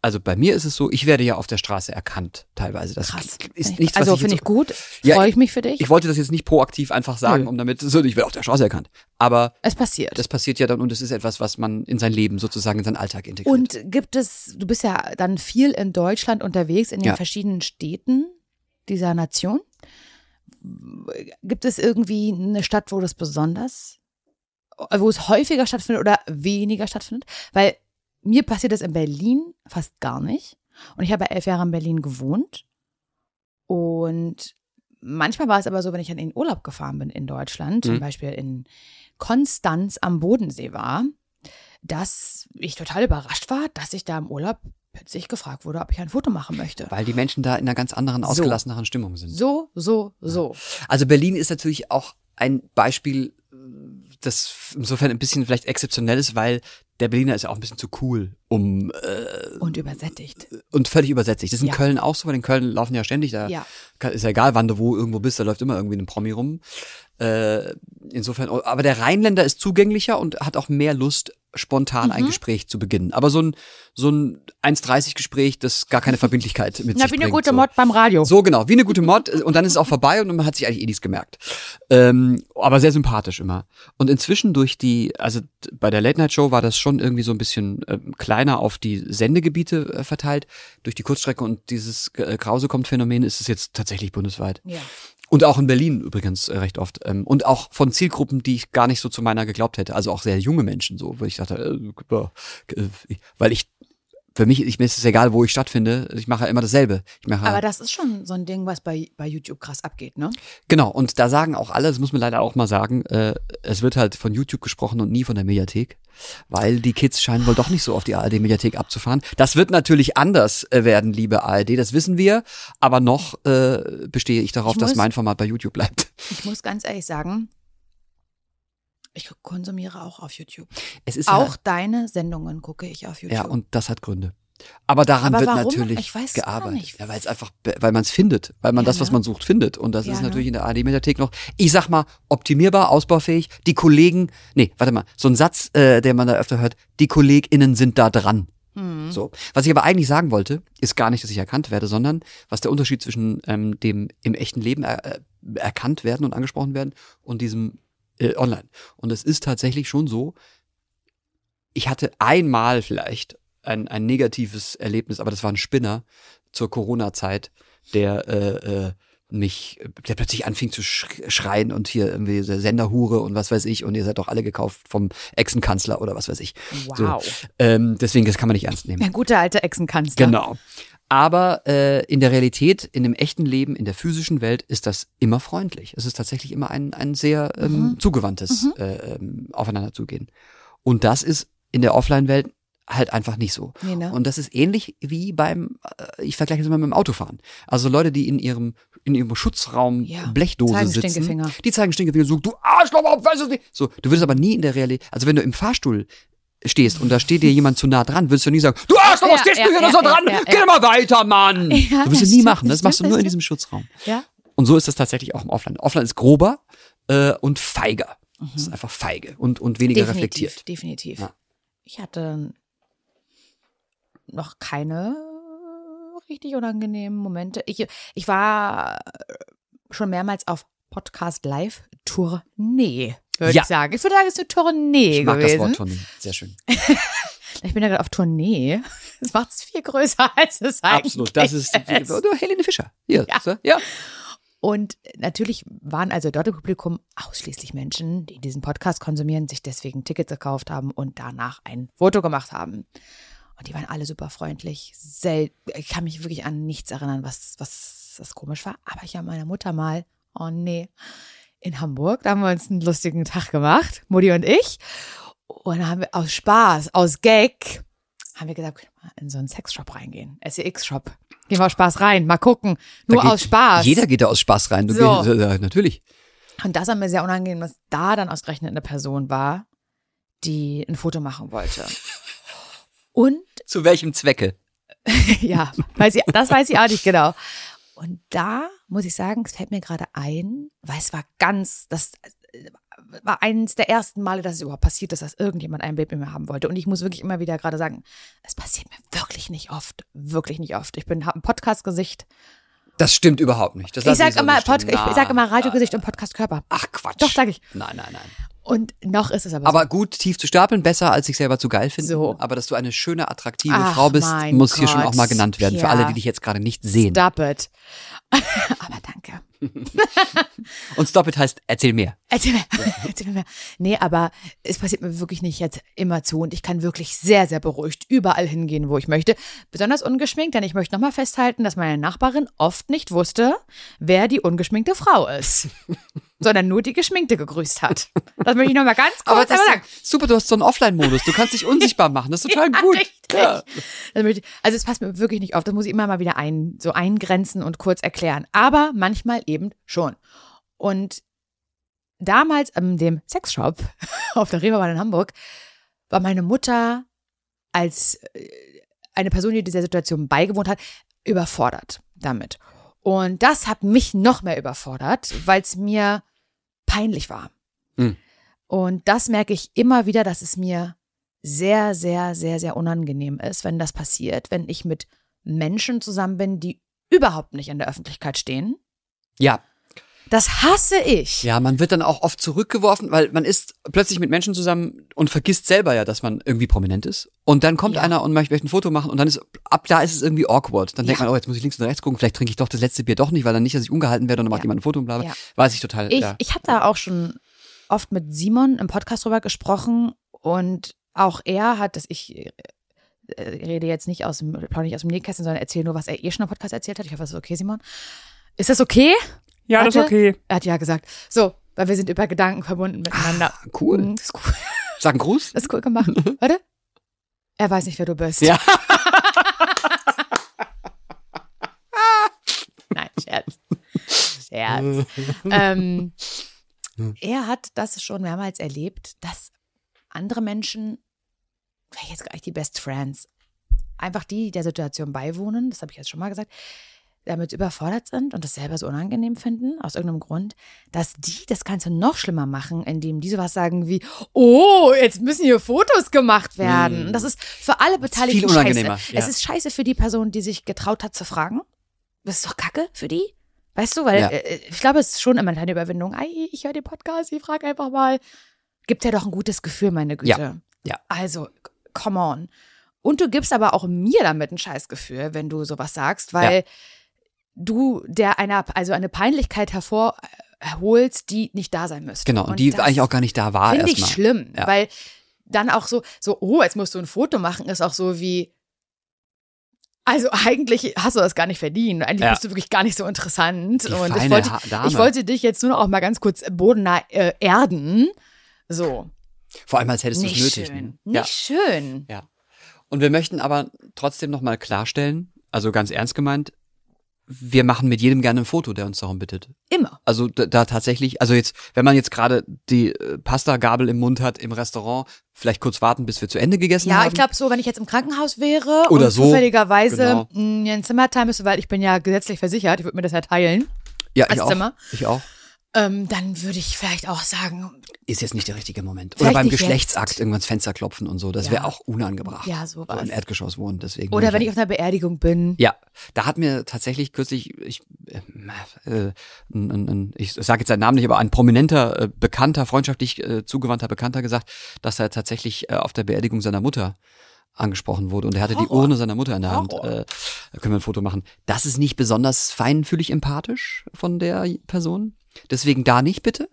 also bei mir ist es so, ich werde ja auf der Straße erkannt, teilweise. Das Krass. ist nichts, also finde ich gut. Ja, Freue ich mich für dich. Ich wollte das jetzt nicht proaktiv einfach sagen, Nö. um damit so, ich werde auf der Straße erkannt. Aber es passiert. das passiert ja dann und es ist etwas, was man in sein Leben sozusagen, in seinen Alltag integriert. Und gibt es, du bist ja dann viel in Deutschland unterwegs, in den Ja. verschiedenen Städten dieser Nation. Gibt es irgendwie eine Stadt, wo das besonders, wo es häufiger stattfindet oder weniger stattfindet? Weil mir passiert das in Berlin fast gar nicht. Und ich habe elf Jahre in Berlin gewohnt. Und manchmal war es aber so, wenn ich dann in Urlaub gefahren bin in Deutschland, zum Mhm. Beispiel in Konstanz am Bodensee war, dass ich total überrascht war, dass ich da im Urlaub plötzlich gefragt wurde, ob ich ein Foto machen möchte. weil die Menschen da in einer ganz anderen, So. ausgelasseneren Stimmung sind. So, so, so. Also Berlin ist natürlich auch ein Beispiel, das insofern ein bisschen vielleicht exzeptionell ist, weil der Berliner ist ja auch ein bisschen zu cool, um äh, Und übersättigt. und völlig übersättigt. Das ist in Ja. Köln auch so, weil in Köln laufen ja ständig da. Ja. Ist ja egal, wann du wo irgendwo bist, da läuft immer irgendwie ein Promi rum. Äh, insofern, aber der Rheinländer ist zugänglicher und hat auch mehr Lust, spontan Mhm. ein Gespräch zu beginnen. Aber so ein, so ein 1,30 Gespräch, das gar keine Verbindlichkeit mit Na, sich wie bringt. eine gute so. Mod beim Radio. So genau, wie eine gute Mod und dann ist es auch vorbei und man hat sich eigentlich eh nichts gemerkt. Ähm, aber sehr sympathisch immer. Und inzwischen durch die, also bei der Late Night Show war das schon irgendwie so ein bisschen ähm, kleiner auf die Sendegebiete äh, verteilt. Durch die Kurzstrecke und dieses äh, Krause kommt Phänomen ist es jetzt tatsächlich bundesweit. Ja. Und auch in Berlin übrigens äh, recht oft. Ähm, und auch von Zielgruppen, die ich gar nicht so zu meiner geglaubt hätte. Also auch sehr junge Menschen so, wo ich dachte, äh, äh, weil ich, für mich, ich, mir ist es egal, wo ich stattfinde. Ich mache immer dasselbe. Ich mache Aber das ist schon so ein Ding, was bei, bei YouTube krass abgeht, ne? Genau, und da sagen auch alle, das muss man leider auch mal sagen, äh, es wird halt von YouTube gesprochen und nie von der Mediathek, weil die Kids scheinen wohl doch nicht so auf die ARD-Mediathek abzufahren. Das wird natürlich anders äh, werden, liebe ARD, das wissen wir, aber noch äh, bestehe ich darauf, Ich dass muss- mein Format bei YouTube bleibt. Ich muss ganz ehrlich sagen, ich konsumiere auch auf YouTube. Es ist Auch ja, deine Sendungen gucke ich auf YouTube. ja, und das hat Gründe. Aber daran Aber wird warum? natürlich Ich weiß gar gearbeitet. Ja, weil es einfach, weil man es findet, weil man Ja, das, was ne? man sucht, findet. Und das Ja, ist ne? natürlich in der ARD-Mediathek noch, ich sag mal, optimierbar, ausbaufähig. Die Kollegen, nee, warte mal, so ein Satz, äh, der man da öfter hört, die KollegInnen sind da dran. Hm. So. Was ich aber eigentlich sagen wollte, ist gar nicht, dass ich erkannt werde, sondern was der Unterschied zwischen ähm, dem im echten Leben er, äh, erkannt werden und angesprochen werden und diesem äh, online. Und es ist tatsächlich schon so, ich hatte einmal vielleicht ein, ein negatives Erlebnis, aber das war ein Spinner zur Corona-Zeit, der äh, äh, mich, der plötzlich anfing zu sch- schreien und hier irgendwie Senderhure und was weiß ich und ihr seid doch alle gekauft vom Ex-Kanzler oder was weiß ich. Wow. So, ähm, deswegen, das kann man nicht ernst nehmen. Der gute alte Echsenkanzler. Genau. Aber äh, in der Realität, in dem echten Leben, in der physischen Welt ist das immer freundlich. Es ist tatsächlich immer ein, ein sehr ähm, zugewandtes äh, ähm, Aufeinanderzugehen. Und das ist in der Offline-Welt halt einfach nicht so. Nee, ne? Und das ist ähnlich wie beim, äh, ich vergleiche es mal mit dem Autofahren. Also Leute, die in ihrem in ihrem Schutzraum Ja, Blechdose zeigen sitzen, Stinkefinger. die zeigen Stinkefinger, so du Arschloch, warum weißt du nicht? So, du würdest aber nie in der Realität, also wenn du im Fahrstuhl stehst und da steht dir jemand zu nah dran, würdest du nie sagen, du Arschloch, was Ja, stehst ja, du hier ja, so dran? Geh mal weiter, Mann. Ja, du wirst es nie stimmt, machen, das das machst du nur in diesem Schutzraum. Ja. Und so ist das tatsächlich auch im Offline. Offline ist grober äh, und feiger. Das ist einfach feige und, und weniger Mhm. Definitiv, reflektiert. definitiv. Ja. Ich hatte noch keine richtig unangenehmen Momente. Ich, ich war schon mehrmals auf Podcast Live Tournee, würde Ja. ich sagen. Ich würde sagen, es ist eine Tournee Ich mag gewesen. das Wort Tournee. Sehr schön. *laughs* Ich bin ja gerade auf Tournee. Das macht es viel größer, als es eigentlich Absolut. Das ist, ist. oder Helene Fischer. Hier. Ja. so, ja. Und natürlich waren also dort im Publikum ausschließlich Menschen, die diesen Podcast konsumieren, sich deswegen Tickets gekauft haben und danach ein Foto gemacht haben. Und die waren alle super freundlich. Sel ich kann mich wirklich an nichts erinnern, was, was, was komisch war. Aber ich habe meiner Mutter mal, oh nee, in Hamburg, da haben wir uns einen lustigen Tag gemacht, Mutti und ich. Und da haben wir aus Spaß, aus Gag, haben wir gesagt, wir in so einen Sexshop reingehen. SEX-Shop. Gehen wir aus Spaß rein, mal gucken. Nur geht- aus Spaß. Jeder geht da aus Spaß rein. So. gehst, äh, natürlich. Und das war mir sehr unangenehm, dass da dann ausgerechnet eine Person war, die ein Foto machen wollte. *laughs* Und Zu welchem Zwecke? *laughs* ja, weiß ich, das weiß ich auch nicht genau. Und da muss ich sagen, es fällt mir gerade ein, weil es war ganz, das war eines der ersten Male, dass es überhaupt passiert ist, dass irgendjemand ein Bild mit mir haben wollte. Und ich muss wirklich immer wieder gerade sagen, es passiert mir wirklich nicht oft. Wirklich nicht oft. Ich bin, habe ein Podcast-Gesicht. Das stimmt überhaupt nicht. Das Ich lass sag so immer, Pod, ich, ich sag immer Radiogesicht und Podcast-Körper. Ach Quatsch. Doch, sag ich. Nein, nein, nein. Und noch ist es aber, Aber gut, tief zu stapeln, besser als sich selber zu geil finden. So. Aber dass du eine schöne, attraktive Ach, Frau bist, muss hier schon Gott, auch mal genannt werden. Für ja. alle, die dich jetzt gerade nicht so. sehen. Stop it. *laughs* aber danke. *laughs* Und Stop It heißt, erzähl mehr. Erzähl mir, *laughs* erzähl mir mehr. Nee, aber es passiert mir wirklich nicht jetzt immer zu und ich kann wirklich sehr, sehr beruhigt überall hingehen, wo ich möchte. Besonders ungeschminkt, denn ich möchte nochmal festhalten, dass meine Nachbarin oft nicht wusste, wer die ungeschminkte Frau ist, sondern nur die geschminkte gegrüßt hat. Das möchte ich nochmal ganz *laughs* kurz Aber sagen. super, du hast so einen Offline-Modus. Du kannst dich *laughs* unsichtbar machen. Das ist total Ja, gut. Ja. Ich, also es passt mir wirklich nicht auf. Das muss ich immer mal wieder ein, so eingrenzen und kurz erklären. Aber manchmal eben schon. Und damals in dem Sexshop *laughs* auf der Reeperbahn in Hamburg war meine Mutter als äh, eine Person, die dieser Situation beigewohnt hat, überfordert damit. Und das hat mich noch mehr überfordert, weil es mir peinlich war. Hm. Und das merke ich immer wieder, dass es mir sehr, sehr, sehr, sehr unangenehm ist, wenn das passiert, wenn ich mit Menschen zusammen bin, die überhaupt nicht in der Öffentlichkeit stehen. ja, Das hasse ich. Ja, man wird dann auch oft zurückgeworfen, weil man ist plötzlich mit Menschen zusammen und vergisst selber ja, dass man irgendwie prominent ist. Und dann kommt Ja. einer und möchte ein Foto machen und dann ist, ab da ist es irgendwie awkward. Dann denkt Ja. man, oh, jetzt muss ich links und rechts gucken, vielleicht trinke ich doch das letzte Bier doch nicht, weil dann nicht, dass ich ungehalten werde und dann macht Ja. jemand ein Foto und bla bla. Weiß ich total. Ich, ja. ich habe da auch schon oft mit Simon im Podcast drüber gesprochen und auch er hat, dass ich äh, rede jetzt nicht aus dem, nicht aus dem Nähkästchen, sondern erzähle nur, was er eh schon im Podcast erzählt hat. Ich hoffe, das ist okay, Simon. Ist das okay? Ja, das ist okay. Er hat ja gesagt. So, weil wir sind über Gedanken verbunden miteinander. Cool. Mhm, Das ist cool. *laughs* Sag einen Gruß. Das ist cool gemacht. *laughs* Warte. Er weiß nicht, wer du bist. Ja. *laughs* Nein, Scherz. Scherz. ähm, er hat das schon mehrmals erlebt, dass andere Menschen, vielleicht jetzt gar nicht die Best Friends, einfach die, die der Situation beiwohnen, das habe ich jetzt schon mal gesagt, damit überfordert sind und das selber so unangenehm finden, aus irgendeinem Grund, dass die das Ganze noch schlimmer machen, indem die sowas sagen wie, oh, jetzt müssen hier Fotos gemacht werden. Und das ist für alle Beteiligten viel scheiße. ja. Es ist scheiße für die Person, die sich getraut hat zu fragen. Das ist doch kacke für die. Weißt du, weil Ja. äh, ich glaube, es ist schon immer eine kleine Überwindung. Ei, ich höre den Podcast, ich frage einfach mal. Gibt ja doch ein gutes Gefühl, meine Güte. Ja. Ja. Also, come on. Und du gibst aber auch mir damit ein Scheißgefühl, wenn du sowas sagst, weil du der einer, also eine Peinlichkeit hervorholst, die nicht da sein müsste. Genau, und die eigentlich auch gar nicht da war Finde ich schlimm, Ja. weil dann auch so, so, oh, jetzt musst du ein Foto machen, ist auch so wie, also eigentlich hast du das gar nicht verdient. Eigentlich Ja. bist du wirklich gar nicht so interessant. Die und ich wollte, ich wollte dich jetzt nur noch auch mal ganz kurz bodennah äh, erden. So. Vor allem, als hättest du es Nicht nötig. schön. ne? Ja. Nicht schön. Ja. Und wir möchten aber trotzdem nochmal klarstellen, also ganz ernst gemeint, wir machen mit jedem gerne ein Foto, der uns darum bittet. Immer. Also da, da tatsächlich, also jetzt, wenn man jetzt gerade die äh, Pasta-Gabel im Mund hat im Restaurant, vielleicht kurz warten, bis wir zu Ende gegessen Ja, haben. ich glaube so, wenn ich jetzt im Krankenhaus wäre Oder und so, zufälligerweise genau. mir ein Zimmer teilen müsste, weil ich bin ja gesetzlich versichert, ich würde mir das ja teilen, ja, ich als auch. Zimmer. Ich auch. Ähm, dann würde ich vielleicht auch sagen, Ist jetzt nicht der richtige Moment. Oder beim Geschlechtsakt jetzt. irgendwann ins Fenster klopfen und so. Das Ja. wäre auch unangebracht. Ja, So sowas. im Erdgeschoss wohnen, deswegen. Oder wenn ich auf einer Beerdigung bin. Ja, da hat mir tatsächlich kürzlich, ich, äh, ein, ein, ein, ich sage jetzt seinen Namen nicht, aber ein prominenter, äh, bekannter, freundschaftlich äh, zugewandter Bekannter gesagt, dass er tatsächlich äh, auf der Beerdigung seiner Mutter angesprochen wurde und er hatte die Horror. Urne seiner Mutter in der Hand. Horror. Äh, da können wir ein Foto machen. Das ist nicht besonders feinfühlig empathisch von der Person. Deswegen da nicht bitte.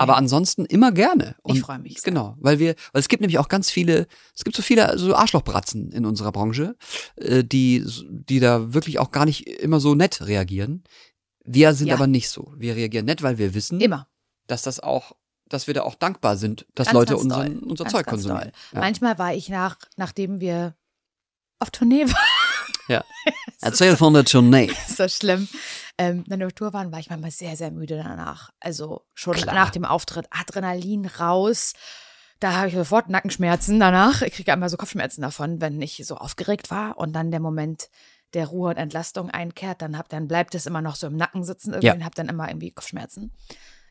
Aber ansonsten immer gerne. Ich freu mich sehr. Genau, weil wir, weil es gibt nämlich auch ganz viele, es gibt so viele so Arschlochbratzen in unserer Branche, äh, die, die da wirklich auch gar nicht immer so nett reagieren. Wir sind Ja. aber nicht so. Wir reagieren nett, weil wir wissen, Immer. dass das auch, dass wir da auch dankbar sind, dass Ganz, Leute ganz unseren, unser Ganz, Zeug konsumieren. Ja. Manchmal war ich nach, nachdem wir auf Tournee waren, ja. *laughs* Erzähl von der Tournee. ist *laughs* so schlimm, ähm, wir auf Tour waren, war ich manchmal sehr, sehr müde danach. Also schon Klar. nach dem Auftritt, Adrenalin raus. Da habe ich sofort Nackenschmerzen danach. Ich kriege immer so Kopfschmerzen davon, wenn ich so aufgeregt war und dann der Moment der Ruhe und Entlastung einkehrt, dann hab, dann bleibt es immer noch so im Nacken sitzen irgendwie Ja. und hab dann immer irgendwie Kopfschmerzen.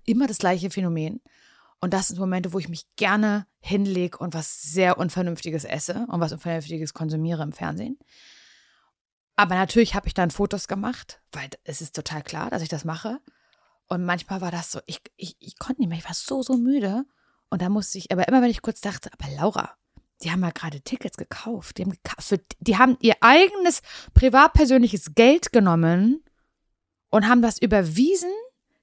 Immer das gleiche Phänomen. Und das sind Momente, wo ich mich gerne hinlege und was sehr Unvernünftiges esse und was Unvernünftiges konsumiere im Fernsehen. Aber natürlich habe ich dann Fotos gemacht, weil es ist total klar, dass ich das mache. Und manchmal war das so, ich, ich, ich konnte nicht mehr, ich war so, so müde. Und da musste ich, aber immer wenn ich kurz dachte, aber Laura, die haben ja gerade Tickets gekauft. Die haben, für, die haben ihr eigenes privatpersönliches Geld genommen und haben das überwiesen,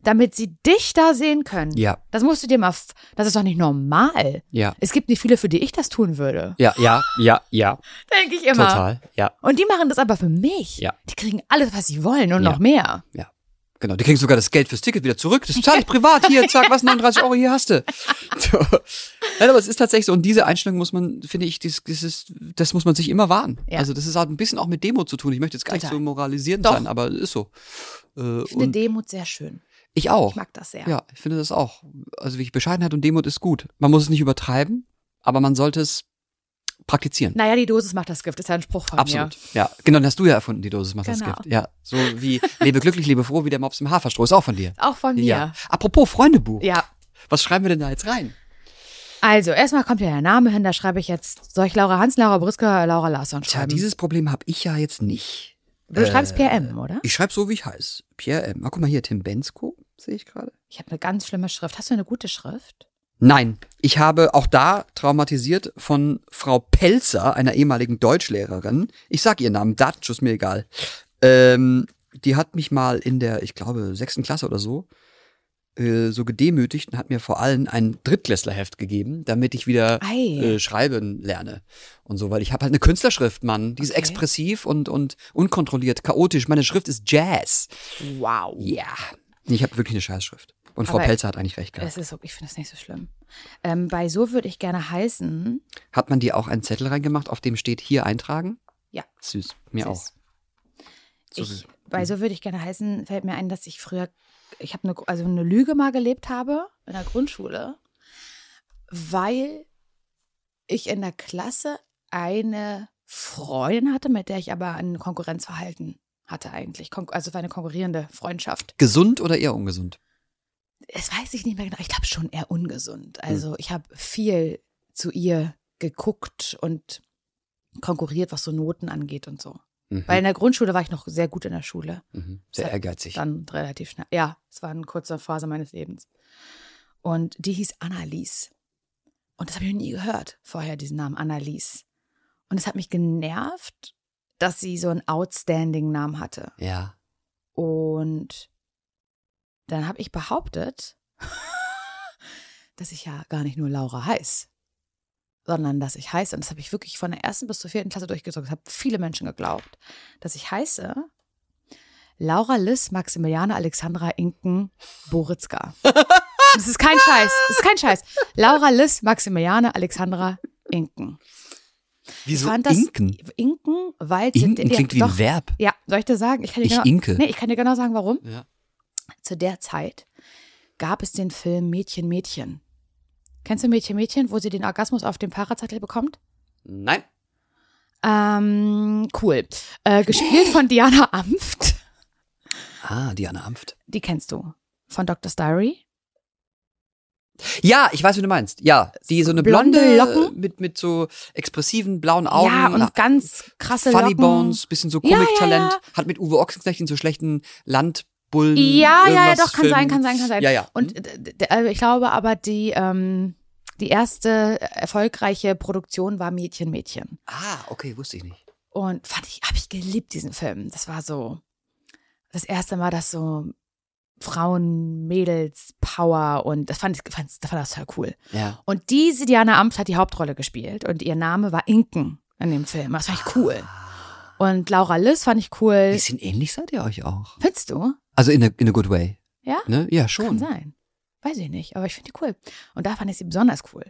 damit sie dich da sehen können. Ja. Das musst du dir mal, das ist doch nicht normal. Ja. Es gibt nicht viele, für die ich das tun würde. Ja, ja, ja, ja. *laughs* Denke ich immer. Total, ja. Und die machen das aber für mich. Ja. Die kriegen alles, was sie wollen und Ja. noch mehr. Ja. Genau, die kriegen sogar das Geld fürs Ticket wieder zurück. Das zahle ich *laughs* privat. Hier, zack, was, 39 Euro, hier hast du. *laughs* So. Nein, aber es ist tatsächlich so. Und diese Einstellung muss man, finde ich, das, das, ist, das muss man sich immer wahren. Ja. Also das ist halt ein bisschen auch mit Demo zu tun. Ich möchte jetzt gar nicht Total. so moralisierend Doch. sein, aber es ist so. Äh, Ich finde Demut sehr schön. Ich auch. Ich mag das sehr. Ja, ich finde das auch. Also wie Bescheidenheit und Demut ist gut. Man muss es nicht übertreiben, aber man sollte es praktizieren. Naja, die Dosis macht das Gift, ist ja ein Spruch von Absolut. Ja, genau, den hast du ja erfunden, die Dosis macht das Genau. Gift. Ja, so wie lebe glücklich, lebe froh, wie der Mops im Haferstroh ist auch von dir. mir. Auch von mir. Ja. Apropos Freundebuch. ja. Was schreiben wir denn da jetzt rein? Also, erstmal kommt ja der Name hin, da schreibe ich jetzt, soll ich Laura Hans, Laura Briska, Laura Larsson Tja, schreiben? dieses Problem habe ich ja jetzt nicht. Du schreibst äh, PM, oder? Ich schreibe so, wie ich heiße. Pierre M. Ah, guck mal hier, Tim Bensko, sehe ich gerade. Ich habe eine ganz schlimme Schrift. Hast du eine gute Schrift? Nein, ich habe auch da traumatisiert von Frau Pelzer, einer ehemaligen Deutschlehrerin. Ich sag ihren Namen, Datenschutz mir egal. Ähm, die hat mich mal in der, ich glaube, sechsten Klasse oder so, äh, so gedemütigt und hat mir vor allem ein Drittklässlerheft gegeben, damit ich wieder äh, schreiben lerne und so, weil ich habe halt eine Künstlerschrift, Mann. Die ist Okay. expressiv und, und unkontrolliert, chaotisch. Meine Schrift ist Jazz. Wow. Ja. Ich habe wirklich eine Scheißschrift. Und Frau Aber Pelzer hat eigentlich recht gehabt. Es ist so, ich finde das nicht so schlimm. Ähm, bei so würde ich gerne heißen. Hat man dir auch einen Zettel reingemacht, auf dem steht hier eintragen? Ja. Süß. Mir auch. Süß. So Ich, bei so würde ich gerne heißen, fällt mir ein, dass ich früher, ich habe eine, also eine Lüge mal gelebt habe in der Grundschule, weil ich in der Klasse eine Freundin hatte, mit der ich aber ein Konkurrenzverhalten hatte eigentlich. Also war eine konkurrierende Freundschaft. Gesund oder eher ungesund? Das weiß ich nicht mehr genau. Ich glaube schon eher ungesund. Hm. Also ich habe viel zu ihr geguckt und konkurriert, was so Noten angeht und so. Mhm. Weil in der Grundschule war ich noch sehr gut in der Schule. mhm. Sehr ehrgeizig. Dann relativ schnell. Ja, es war eine kurze Phase meines Lebens. Und die hieß Annalies. Und das habe ich noch nie gehört vorher, diesen Namen Annalies. Und es hat mich genervt, dass sie so einen outstanding Namen hatte. Ja. Und dann habe ich behauptet, *laughs* dass ich ja gar nicht nur Laura heiß, sondern dass ich heiße, und das habe ich wirklich von der ersten bis zur vierten Klasse durchgezogen, das haben viele Menschen geglaubt, dass ich heiße Laura Liss Maximiliane Alexandra Inken Boritzka. *laughs* Das ist kein Scheiß, das ist kein Scheiß. Laura Liss Maximiliane Alexandra Inken. Wieso das Inken? Inken, weil sie- Inken ja, klingt wie doch, ein Verb. Ja, soll ich dir sagen? Ich kann dir Ich genau, inke. Nee, ich kann dir genau sagen, warum. Ja. Zu der Zeit gab es den Film Mädchen, Mädchen. Kennst du Mädchen, Mädchen, wo sie den Orgasmus auf dem Fahrradzettel bekommt? Nein. Ähm, cool. Äh, gespielt von Diana Amft. Ah, Diana Amft. Die kennst du. Von Dr. Diary. Ja, ich weiß, wie du meinst. Ja, die so eine Blonde blonde, Locken? mit mit so expressiven blauen Augen. ja, und ganz krasse Funny Locken. Bones, bisschen so Ja, Komiktalent. ja, Hat mit Uwe Ochsenknecht in so schlechten Landbullen. Ja, ja, ja, doch, kann sein, Filmen. kann sein, kann sein. Ja, ja. Und äh, ich glaube aber, die, ähm, die erste erfolgreiche Produktion war Mädchen, Mädchen. Ah, okay, wusste ich nicht. Und fand ich, habe ich geliebt, diesen Film. Das war so das erste Mal, dass so Frauen, Mädels, Power und das fand ich, fand, das fand das total cool. Ja. Und diese Diana Amft hat die Hauptrolle gespielt und ihr Name war Inken in dem Film. Das fand ich cool. Und Laura Liss fand ich cool. Bisschen ähnlich seid ihr euch auch. Findest du? Also in a, in a good way. Ja? Ne? Ja, Kann schon. sein. Weiß ich nicht, aber ich finde die cool. Und da fand ich sie besonders cool.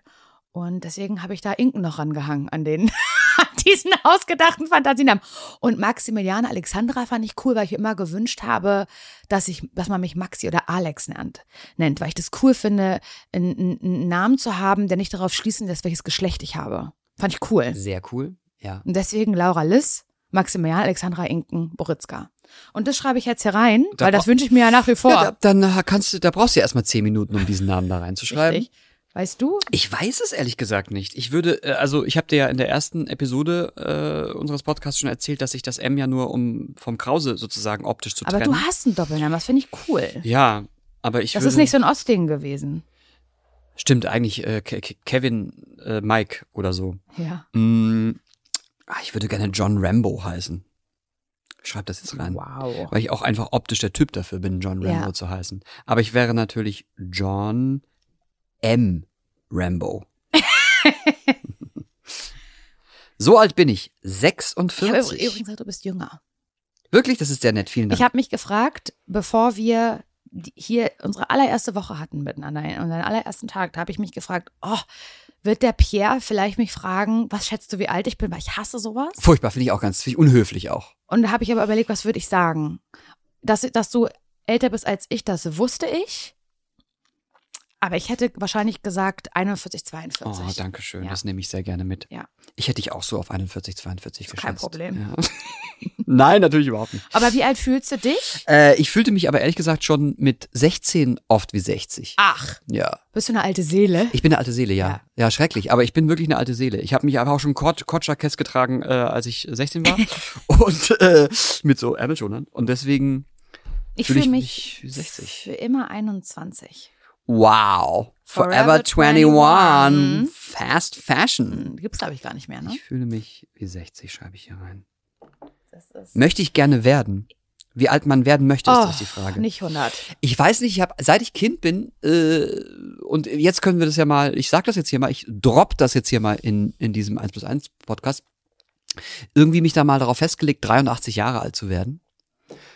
Und deswegen habe ich da Inken noch rangehangen an den *laughs* an diesen ausgedachten Fantasienamen. Und Maximiliane Alexandra fand ich cool, weil ich immer gewünscht habe, dass ich, dass man mich Maxi oder Alex nennt, nennt, weil ich das cool finde, einen, einen- einen Namen zu haben, der nicht darauf schließen lässt, welches Geschlecht ich habe. Fand ich cool. Sehr cool. Ja. Und deswegen Laura Liss, Maximilian Alexandra Inken Boritzka. Und das schreibe ich jetzt hier rein, Da weil das wünsche ich mir ja nach wie vor. Ja, da, dann äh, kannst du, da brauchst du ja erstmal zehn Minuten, um diesen Namen da reinzuschreiben. Richtig. Weißt du? Ich weiß es ehrlich gesagt nicht. Ich würde, äh, also ich habe dir ja in der ersten Episode äh, unseres Podcasts schon erzählt, dass ich das M ja nur um vom Krause sozusagen optisch zu Aber trennen. du hast einen Doppelnamen, das finde ich cool. ja, aber ich Das würde, ist nicht so ein Ostding gewesen. Stimmt eigentlich äh, Ke- Ke- Kevin äh, Mike oder so. Ja. Mm, ah, ich würde gerne John Rambo heißen. Schreib das jetzt rein. Wow. Weil ich auch einfach optisch der Typ dafür bin, John Rambo Ja. zu heißen. Aber ich wäre natürlich John M. Rambo. *laughs* so alt bin ich. Ich habe 46. übrigens gesagt, du bist jünger. Wirklich, das ist sehr nett. Vielen Dank. Ich habe mich gefragt, bevor wir hier unsere allererste Woche hatten miteinander, unseren allerersten Tag, da habe ich mich gefragt, oh, wird der Pierre vielleicht mich fragen, was schätzt du, wie alt ich bin, weil ich hasse sowas? Furchtbar, finde ich auch ganz, finde ich unhöflich auch. Und da habe ich aber überlegt, was würde ich sagen? Dass, dass du älter bist als ich, das wusste ich. Aber ich hätte wahrscheinlich gesagt 41, 42. Oh, danke schön. Ja. Das nehme ich sehr gerne mit. Ja. Ich hätte dich auch so auf 41, 42 geschätzt. kein Problem. Ja. *laughs* Nein, natürlich überhaupt nicht. Aber wie alt fühlst du dich? Äh, ich fühlte mich aber ehrlich gesagt schon mit 16 oft wie 60. Ach, Ja. bist du eine alte Seele? Ich bin eine alte Seele, ja. Ja. Ja, schrecklich. Aber ich bin wirklich eine alte Seele. Ich habe mich aber auch schon Kot Kotschakess getragen, äh, als ich 16 war. *laughs* und äh, mit so Ärmelschonern. Und deswegen, Ich fühl ich fühle mich mich wie 60. für immer 21. wow. Forever, Forever 21. 21. Fast Fashion. Gibt's, glaube ich, gar nicht mehr, ne? Ich fühle mich wie 60, schreibe ich hier rein. Das ist Möchte ich gerne werden? Wie alt man werden möchte, ist oh, das die Frage. nicht 100. Ich weiß nicht, ich habe, seit ich Kind bin, äh, und jetzt können wir das ja mal, ich sag das jetzt hier mal, ich drop das jetzt hier mal in, in diesem 1 plus 1 Podcast, irgendwie mich da mal darauf festgelegt, 83 Jahre alt zu werden.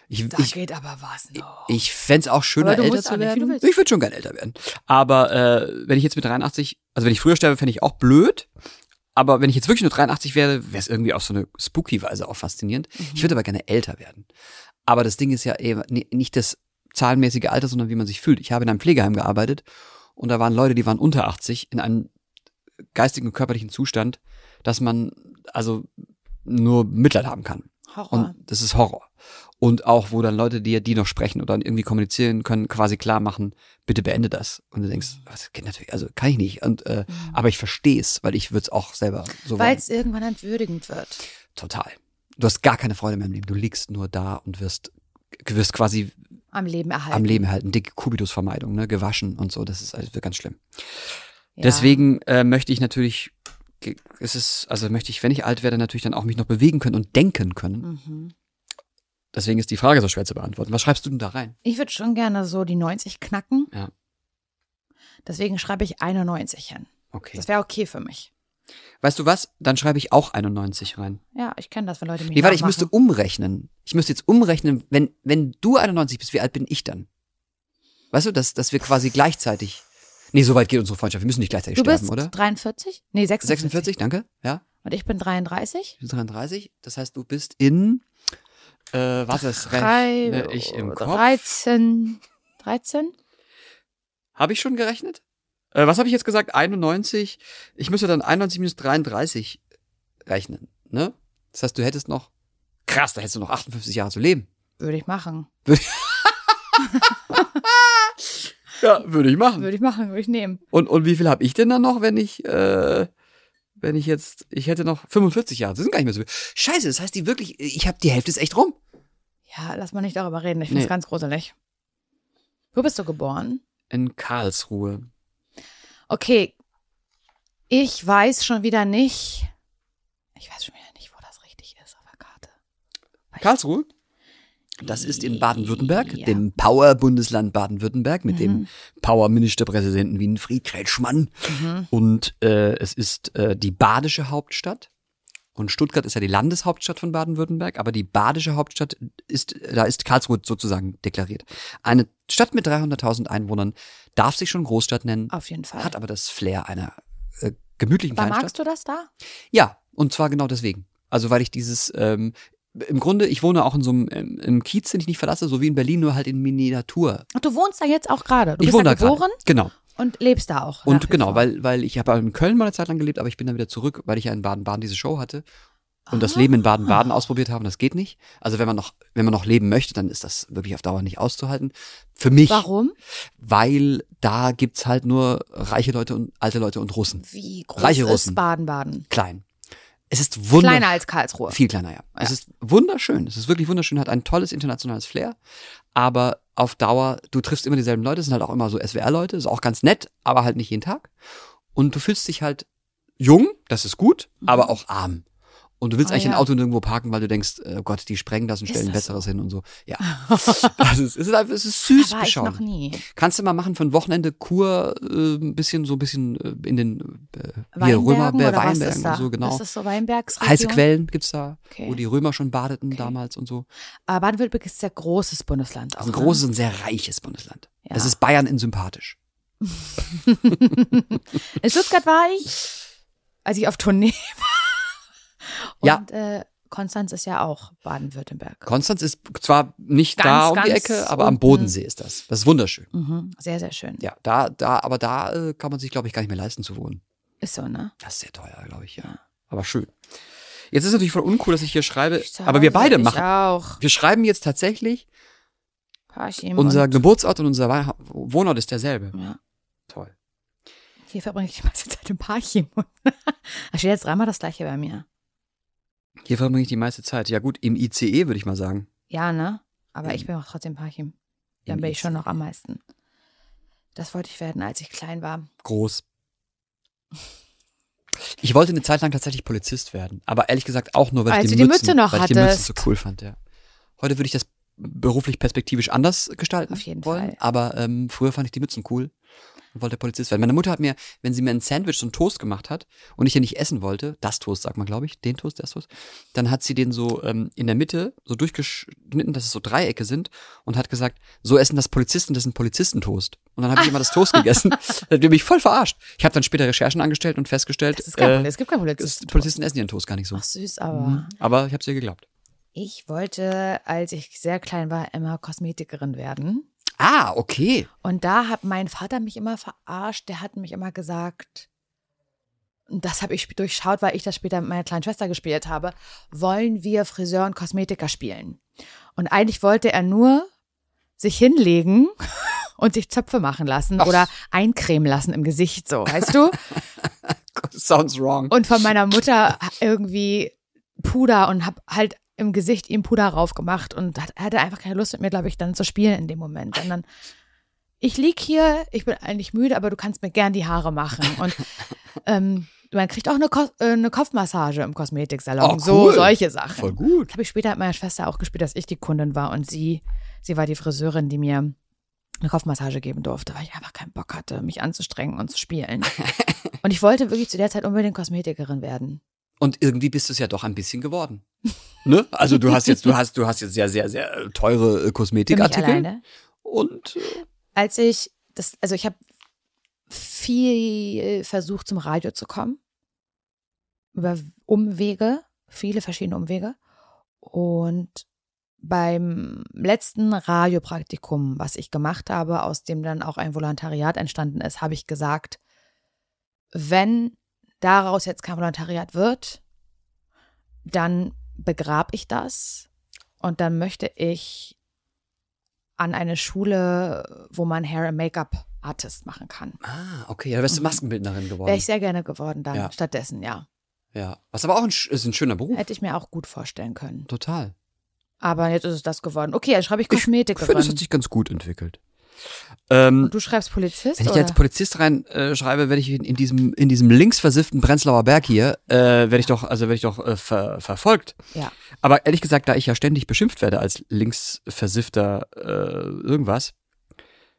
Ich, Da ich, geht aber was noch. ich fänd's auch schöner, älter zu nicht, werden. willst. ich würde schon gerne älter werden. Aber äh, wenn ich jetzt mit 83, also wenn ich früher sterbe, fände ich auch blöd. Aber wenn ich jetzt wirklich nur 83 wäre, wäre es irgendwie auf so eine spooky Weise auch faszinierend. Mhm. Ich würde aber gerne älter werden. Aber das Ding ist ja eben ni- nicht das zahlenmäßige Alter, sondern wie man sich fühlt. Ich habe in einem Pflegeheim gearbeitet und da waren Leute, die waren unter 80 in einem geistigen und körperlichen Zustand, dass man also nur Mitleid haben kann. Horror. Und das ist Horror. Und auch, wo dann Leute, die, die noch sprechen oder irgendwie kommunizieren können, quasi klar machen, bitte beende das. Und du denkst, was geht natürlich, also kann ich nicht. Und, äh, aber ich verstehe es, weil ich würde es auch selber so Weil es irgendwann entwürdigend wird. Total. Du hast gar keine Freude mehr im Leben. Du liegst nur da und wirst, wirst quasi Am Leben erhalten. am Leben halten. Dicke Kubitusvermeidung, ne? Gewaschen und so. Das ist also ganz schlimm. Ja. Deswegen äh, möchte ich natürlich, es ist, also möchte ich, wenn ich alt werde, natürlich dann auch mich noch bewegen können und denken können. Mhm. Deswegen ist die Frage so schwer zu beantworten. Was schreibst du denn da rein? Ich würde schon gerne so die 90 knacken. Ja. Deswegen schreibe ich 91 hin. Okay. Das wäre okay für mich. Weißt du was? Dann schreibe ich auch 91 rein. Ja, ich kenne das, wenn Leute mich Nee, warte, ich müsste umrechnen. Ich müsste jetzt umrechnen, wenn, wenn du 91 bist, wie alt bin ich dann? Weißt du, dass, dass wir quasi gleichzeitig. Nee, so weit geht unsere Freundschaft. Wir müssen nicht gleichzeitig Du sterben, bist oder? 43? Nee, 46. 46, danke. Ja. Und ich bin 33? Ich bin 33. Das heißt, du bist in. Äh, das Drei, rechne ich im Kopf. 13. 13? Habe ich schon gerechnet? Äh, was habe ich jetzt gesagt? 91. Ich müsste dann 91 minus 33 rechnen, ne? Das heißt, du hättest noch. Krass, da hättest du noch 58 Jahre zu leben. Würde ich machen. *laughs* Ja, würde ich machen. Würde ich machen, würde ich nehmen. Und, und wie viel habe ich denn dann noch, wenn ich, äh, wenn ich jetzt, ich hätte noch 45 Jahre. Das sind gar nicht mehr so viel. Scheiße, das heißt, die wirklich, ich habe die Hälfte ist echt rum. Ja, lass mal nicht darüber reden. Ich finde es Nee. ganz gruselig. Wo bist du geboren? In Karlsruhe. Okay. Ich weiß schon wieder nicht. Ich weiß schon wieder nicht, wo das richtig ist auf der Karte. Karlsruhe? Das ist in Baden-Württemberg, Ja. dem Power-Bundesland Baden-Württemberg mit Mhm. dem Power-Ministerpräsidenten Winfried Kretschmann. Mhm. Und äh, es ist äh, die badische Hauptstadt. Und Stuttgart ist ja die Landeshauptstadt von Baden-Württemberg, aber die badische Hauptstadt ist, da ist Karlsruhe sozusagen deklariert. Eine Stadt mit 300.000 Einwohnern darf sich schon Großstadt nennen, Auf jeden Fall. hat aber das Flair einer äh, gemütlichen Aber Kleinstadt. magst du das da? Ja, und zwar genau deswegen. Also weil ich dieses, ähm, im Grunde, ich wohne auch in so einem ähm, im Kiez, den ich nicht verlasse, so wie in Berlin, nur halt in Miniatur. Ach, du wohnst da jetzt auch gerade. Du ich bist wohne da geboren Genau. und lebst da auch. Und genau, weil, weil ich habe in Köln mal eine Zeit lang gelebt, aber ich bin dann wieder zurück, weil ich ja in Baden-Baden diese Show hatte. und das Leben in Baden-Baden ausprobiert haben. Das geht nicht. Also wenn man noch, wenn man noch leben möchte, dann ist das wirklich auf Dauer nicht auszuhalten. Für mich. Warum? Weil da gibt's halt nur reiche Leute und alte Leute und Russen. Wie groß Reiche ist. Baden-Baden? Klein. Es ist wunderschön. Kleiner als Karlsruhe. Viel kleiner, ja. Es ist wunderschön. Es ist wirklich wunderschön, hat ein tolles internationales Flair. Aber auf Dauer, du triffst immer dieselben Leute, es sind halt auch immer so SWR-Leute, ist auch ganz nett, aber halt nicht jeden Tag. Und du fühlst dich halt jung, das ist gut, aber auch arm. Und du willst Ah, eigentlich ja. ein Auto nirgendwo parken, weil du denkst, äh, Gott, die sprengen das und stellen ein das besseres hin und so. Ja. *laughs* also es ist, einfach- es ist süß Da ich noch nie. Kannst du mal machen für ein Wochenende Kur, äh, ein bisschen so ein bisschen äh, in den äh, hier Weinbergen Römer, oder was Weinbergen und so, genau. Das ist so Weinbergs Heiße Quellen gibt's da, Okay. wo die Römer schon badeten Okay. damals und so. Aber Baden-Württemberg ist ein sehr großes Bundesland auch. Also ein ne? großes und sehr reiches Bundesland. Ja. Das ist Bayern in sympathisch. *laughs* In Stuttgart war ich, als ich auf Tournee *laughs* war. Ja. Und äh, Konstanz ist ja auch Baden-Württemberg. Konstanz ist zwar nicht Ganz, da um die Ecke, aber am unten. Bodensee ist das. Das ist wunderschön. Mhm. Sehr, sehr schön. Ja, da, da, aber da äh, kann man sich, glaube ich, gar nicht mehr leisten zu wohnen. Ist so, ne? Das ist sehr teuer, glaube ich, ja. Aber schön. Jetzt ist natürlich voll uncool, dass ich hier schreibe, Ich aber wir beide ich machen. auch. Wir schreiben jetzt tatsächlich, Parchim unser und, Geburtsort und unser Wohnort ist derselbe. ja. Toll. Hier verbringe ich die meiste Zeit im Parchim. *laughs* da steht jetzt dreimal das gleiche bei mir. Hier verbringe ich die meiste Zeit. Ja gut, im ICE würde ich mal sagen. Ja, ne? Aber Im- ich bin auch trotzdem Parchim. Dann bin ich schon noch am meisten. Das wollte ich werden, als ich klein war. Groß. Ich wollte eine Zeit lang tatsächlich Polizist werden, aber ehrlich gesagt auch nur, weil Als ich die, die Mützen, Mütze noch weil ich die hattest. so cool fand, ja. Heute würde ich das beruflich perspektivisch anders gestalten Auf jeden wollen, Fall. aber ähm, früher fand ich die Mützen cool und wollte Polizist werden. Meine Mutter hat mir, wenn sie mir ein Sandwich, so ein Toast gemacht hat und ich den nicht essen wollte, das Toast sagt man, glaube ich, den Toast, das Toast, dann hat sie den so ähm, in der Mitte so durchgeschnitten, dass es so Dreiecke sind und hat gesagt, so essen das Polizisten, das ist ein Polizistentoast. Und dann habe ich immer das Toast *laughs* gegessen. Das hat mich voll verarscht. Ich habe dann später Recherchen angestellt und festgestellt, Das ist kein äh. Es gibt keinen es- Polizisten. Polizisten essen ihren Toast gar nicht so. Ach süß, aber Mhm. Aber ich habe es ihr geglaubt. Ich wollte, als ich sehr klein war, immer Kosmetikerin werden. Ah, okay. Und da hat mein Vater mich immer verarscht. Der hat mich immer gesagt, das habe ich durchschaut, weil ich das später mit meiner kleinen Schwester gespielt habe, wollen wir Friseur und Kosmetiker spielen. Und eigentlich wollte er nur sich hinlegen *laughs* und sich Zöpfe machen lassen Ach. oder eincremen lassen im Gesicht, so, weißt du? *laughs* Sounds wrong. Und von meiner Mutter irgendwie Puder und hab halt im Gesicht ihm Puder raufgemacht und hat, hatte einfach keine Lust mit mir, glaube ich, dann zu spielen in dem Moment. Und dann, ich lieg hier, ich bin eigentlich müde, aber du kannst mir gern die Haare machen. Und *laughs* ähm, man kriegt auch eine, Ko äh, eine Kopfmassage im Kosmetiksalon. Oh, So, cool. solche Sachen. Voll gut. Habe ich später mit meiner Schwester auch gespielt, dass ich die Kundin war und sie, sie war die Friseurin, die mir eine Kopfmassage geben durfte, weil ich einfach keinen Bock hatte, mich anzustrengen und zu spielen. *laughs* und ich wollte wirklich zu der Zeit unbedingt Kosmetikerin werden. Und irgendwie bist du es ja doch ein bisschen geworden. *laughs* ne? Also du hast jetzt, du hast, du hast jetzt sehr, sehr, sehr äh, teure äh, Für mich Kosmetikartikel. alleine. Und äh, Als ich das, also ich habe viel versucht, zum Radio zu kommen. Über Umwege, viele verschiedene Umwege. Und beim letzten Radiopraktikum, was ich gemacht habe, aus dem dann auch ein Volontariat entstanden ist, habe ich gesagt, wenn daraus jetzt kein Volontariat wird, dann begrab ich das und dann möchte ich an eine Schule, wo man Hair and Make-up Artist machen kann. ah, okay, da wärst du Mhm. Maskenbildnerin geworden. Wäre ich sehr gerne geworden dann. Ja. Stattdessen, ja. ja. Was aber auch ein, ist ein schöner Beruf. Hätte ich mir auch gut vorstellen können. Total. Aber jetzt ist es das geworden. Okay, dann schreibe ich Ich finde, das Kosmetikerin. hat sich ganz gut entwickelt. Ähm, du schreibst Polizist? wenn ich oder? jetzt Polizist reinschreibe, äh, schreibe, werde ich in, in diesem in diesem linksversifften Prenzlauer Berg hier, äh, werde ich doch also werde ich doch äh, ver, verfolgt. Ja. Aber ehrlich gesagt, da ich ja ständig beschimpft werde als linksversiffter äh, irgendwas,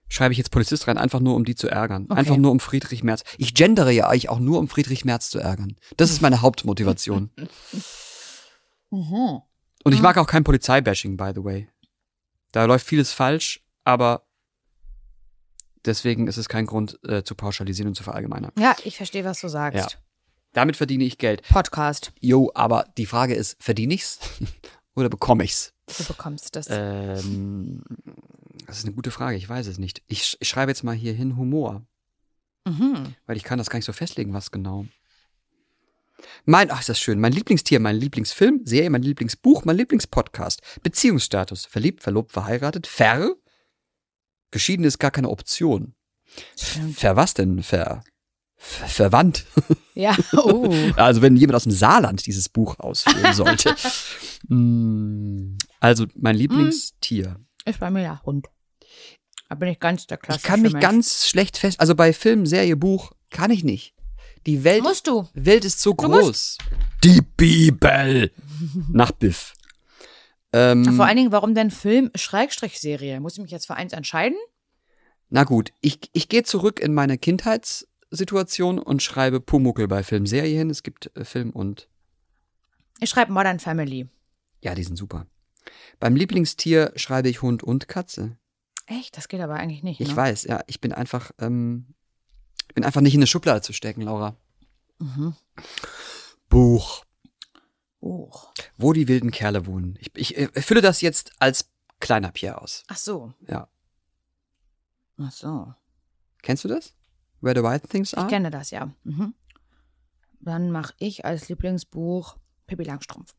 schreibe ich jetzt Polizist rein, einfach nur um die zu ärgern. Okay. Einfach nur um Friedrich Merz. Ich gendere ja eigentlich auch nur um Friedrich Merz zu ärgern. Das ist meine *laughs* Hauptmotivation. Mhm. Und ich mag auch kein Polizeibashing, by the way. Da läuft vieles falsch, aber deswegen ist es kein Grund äh, zu pauschalisieren und zu verallgemeinern. Ja, ich verstehe, was du sagst. Ja. Damit verdiene ich Geld. Podcast. Jo, aber die Frage ist, verdiene ich's *laughs* oder bekomme ich's? Du bekommst das. Ähm, das ist eine gute Frage, ich weiß es nicht. Ich, ich schreibe jetzt mal hier hin Humor, Mhm. weil ich kann das gar nicht so festlegen, was genau. Mein, ach, ist das schön. Mein Lieblingstier, mein Lieblingsfilm, Serie, mein Lieblingsbuch, mein Lieblingspodcast. Beziehungsstatus. Verliebt, verlobt, verheiratet. Ver. Geschieden ist gar keine Option. Ver was denn? Ver. ver verwandt. Ja, *laughs* oh. Also wenn jemand aus dem Saarland dieses Buch ausführen sollte. *laughs* Mm, also mein Lieblingstier. Ist bei mir der Hund. Da bin ich ganz der Ich klassische kann mich Mensch. ganz schlecht fest, also bei Film, Serie, Buch kann ich nicht. Die Welt, Musst du. Welt ist so Du groß. Die Bibel. Nach Biff. Ähm, Vor allen Dingen, warum denn Film Schrägstrich Serie? Muss ich mich jetzt für eins entscheiden? na gut, ich, ich gehe zurück in meine Kindheitssituation und schreibe Pumuckel bei Film, Serie hin. Es gibt äh, Film und Ich schreibe Modern Family. ja, die sind super. Beim Lieblingstier schreibe ich Hund und Katze. Echt? Das geht aber eigentlich nicht. Ich ne? weiß, ja, ich bin einfach, ähm, ich bin einfach nicht in eine Schublade zu stecken, Laura. Mhm. Buch. Oh. Wo die wilden Kerle wohnen. Ich, ich äh, fülle das jetzt als kleiner Pierre aus. Ach so. Ja. Ach so. Kennst du das? Where the White Things Ich Are? kenne das ja. Mhm. Dann mache ich als Lieblingsbuch Pippi Langstrumpf.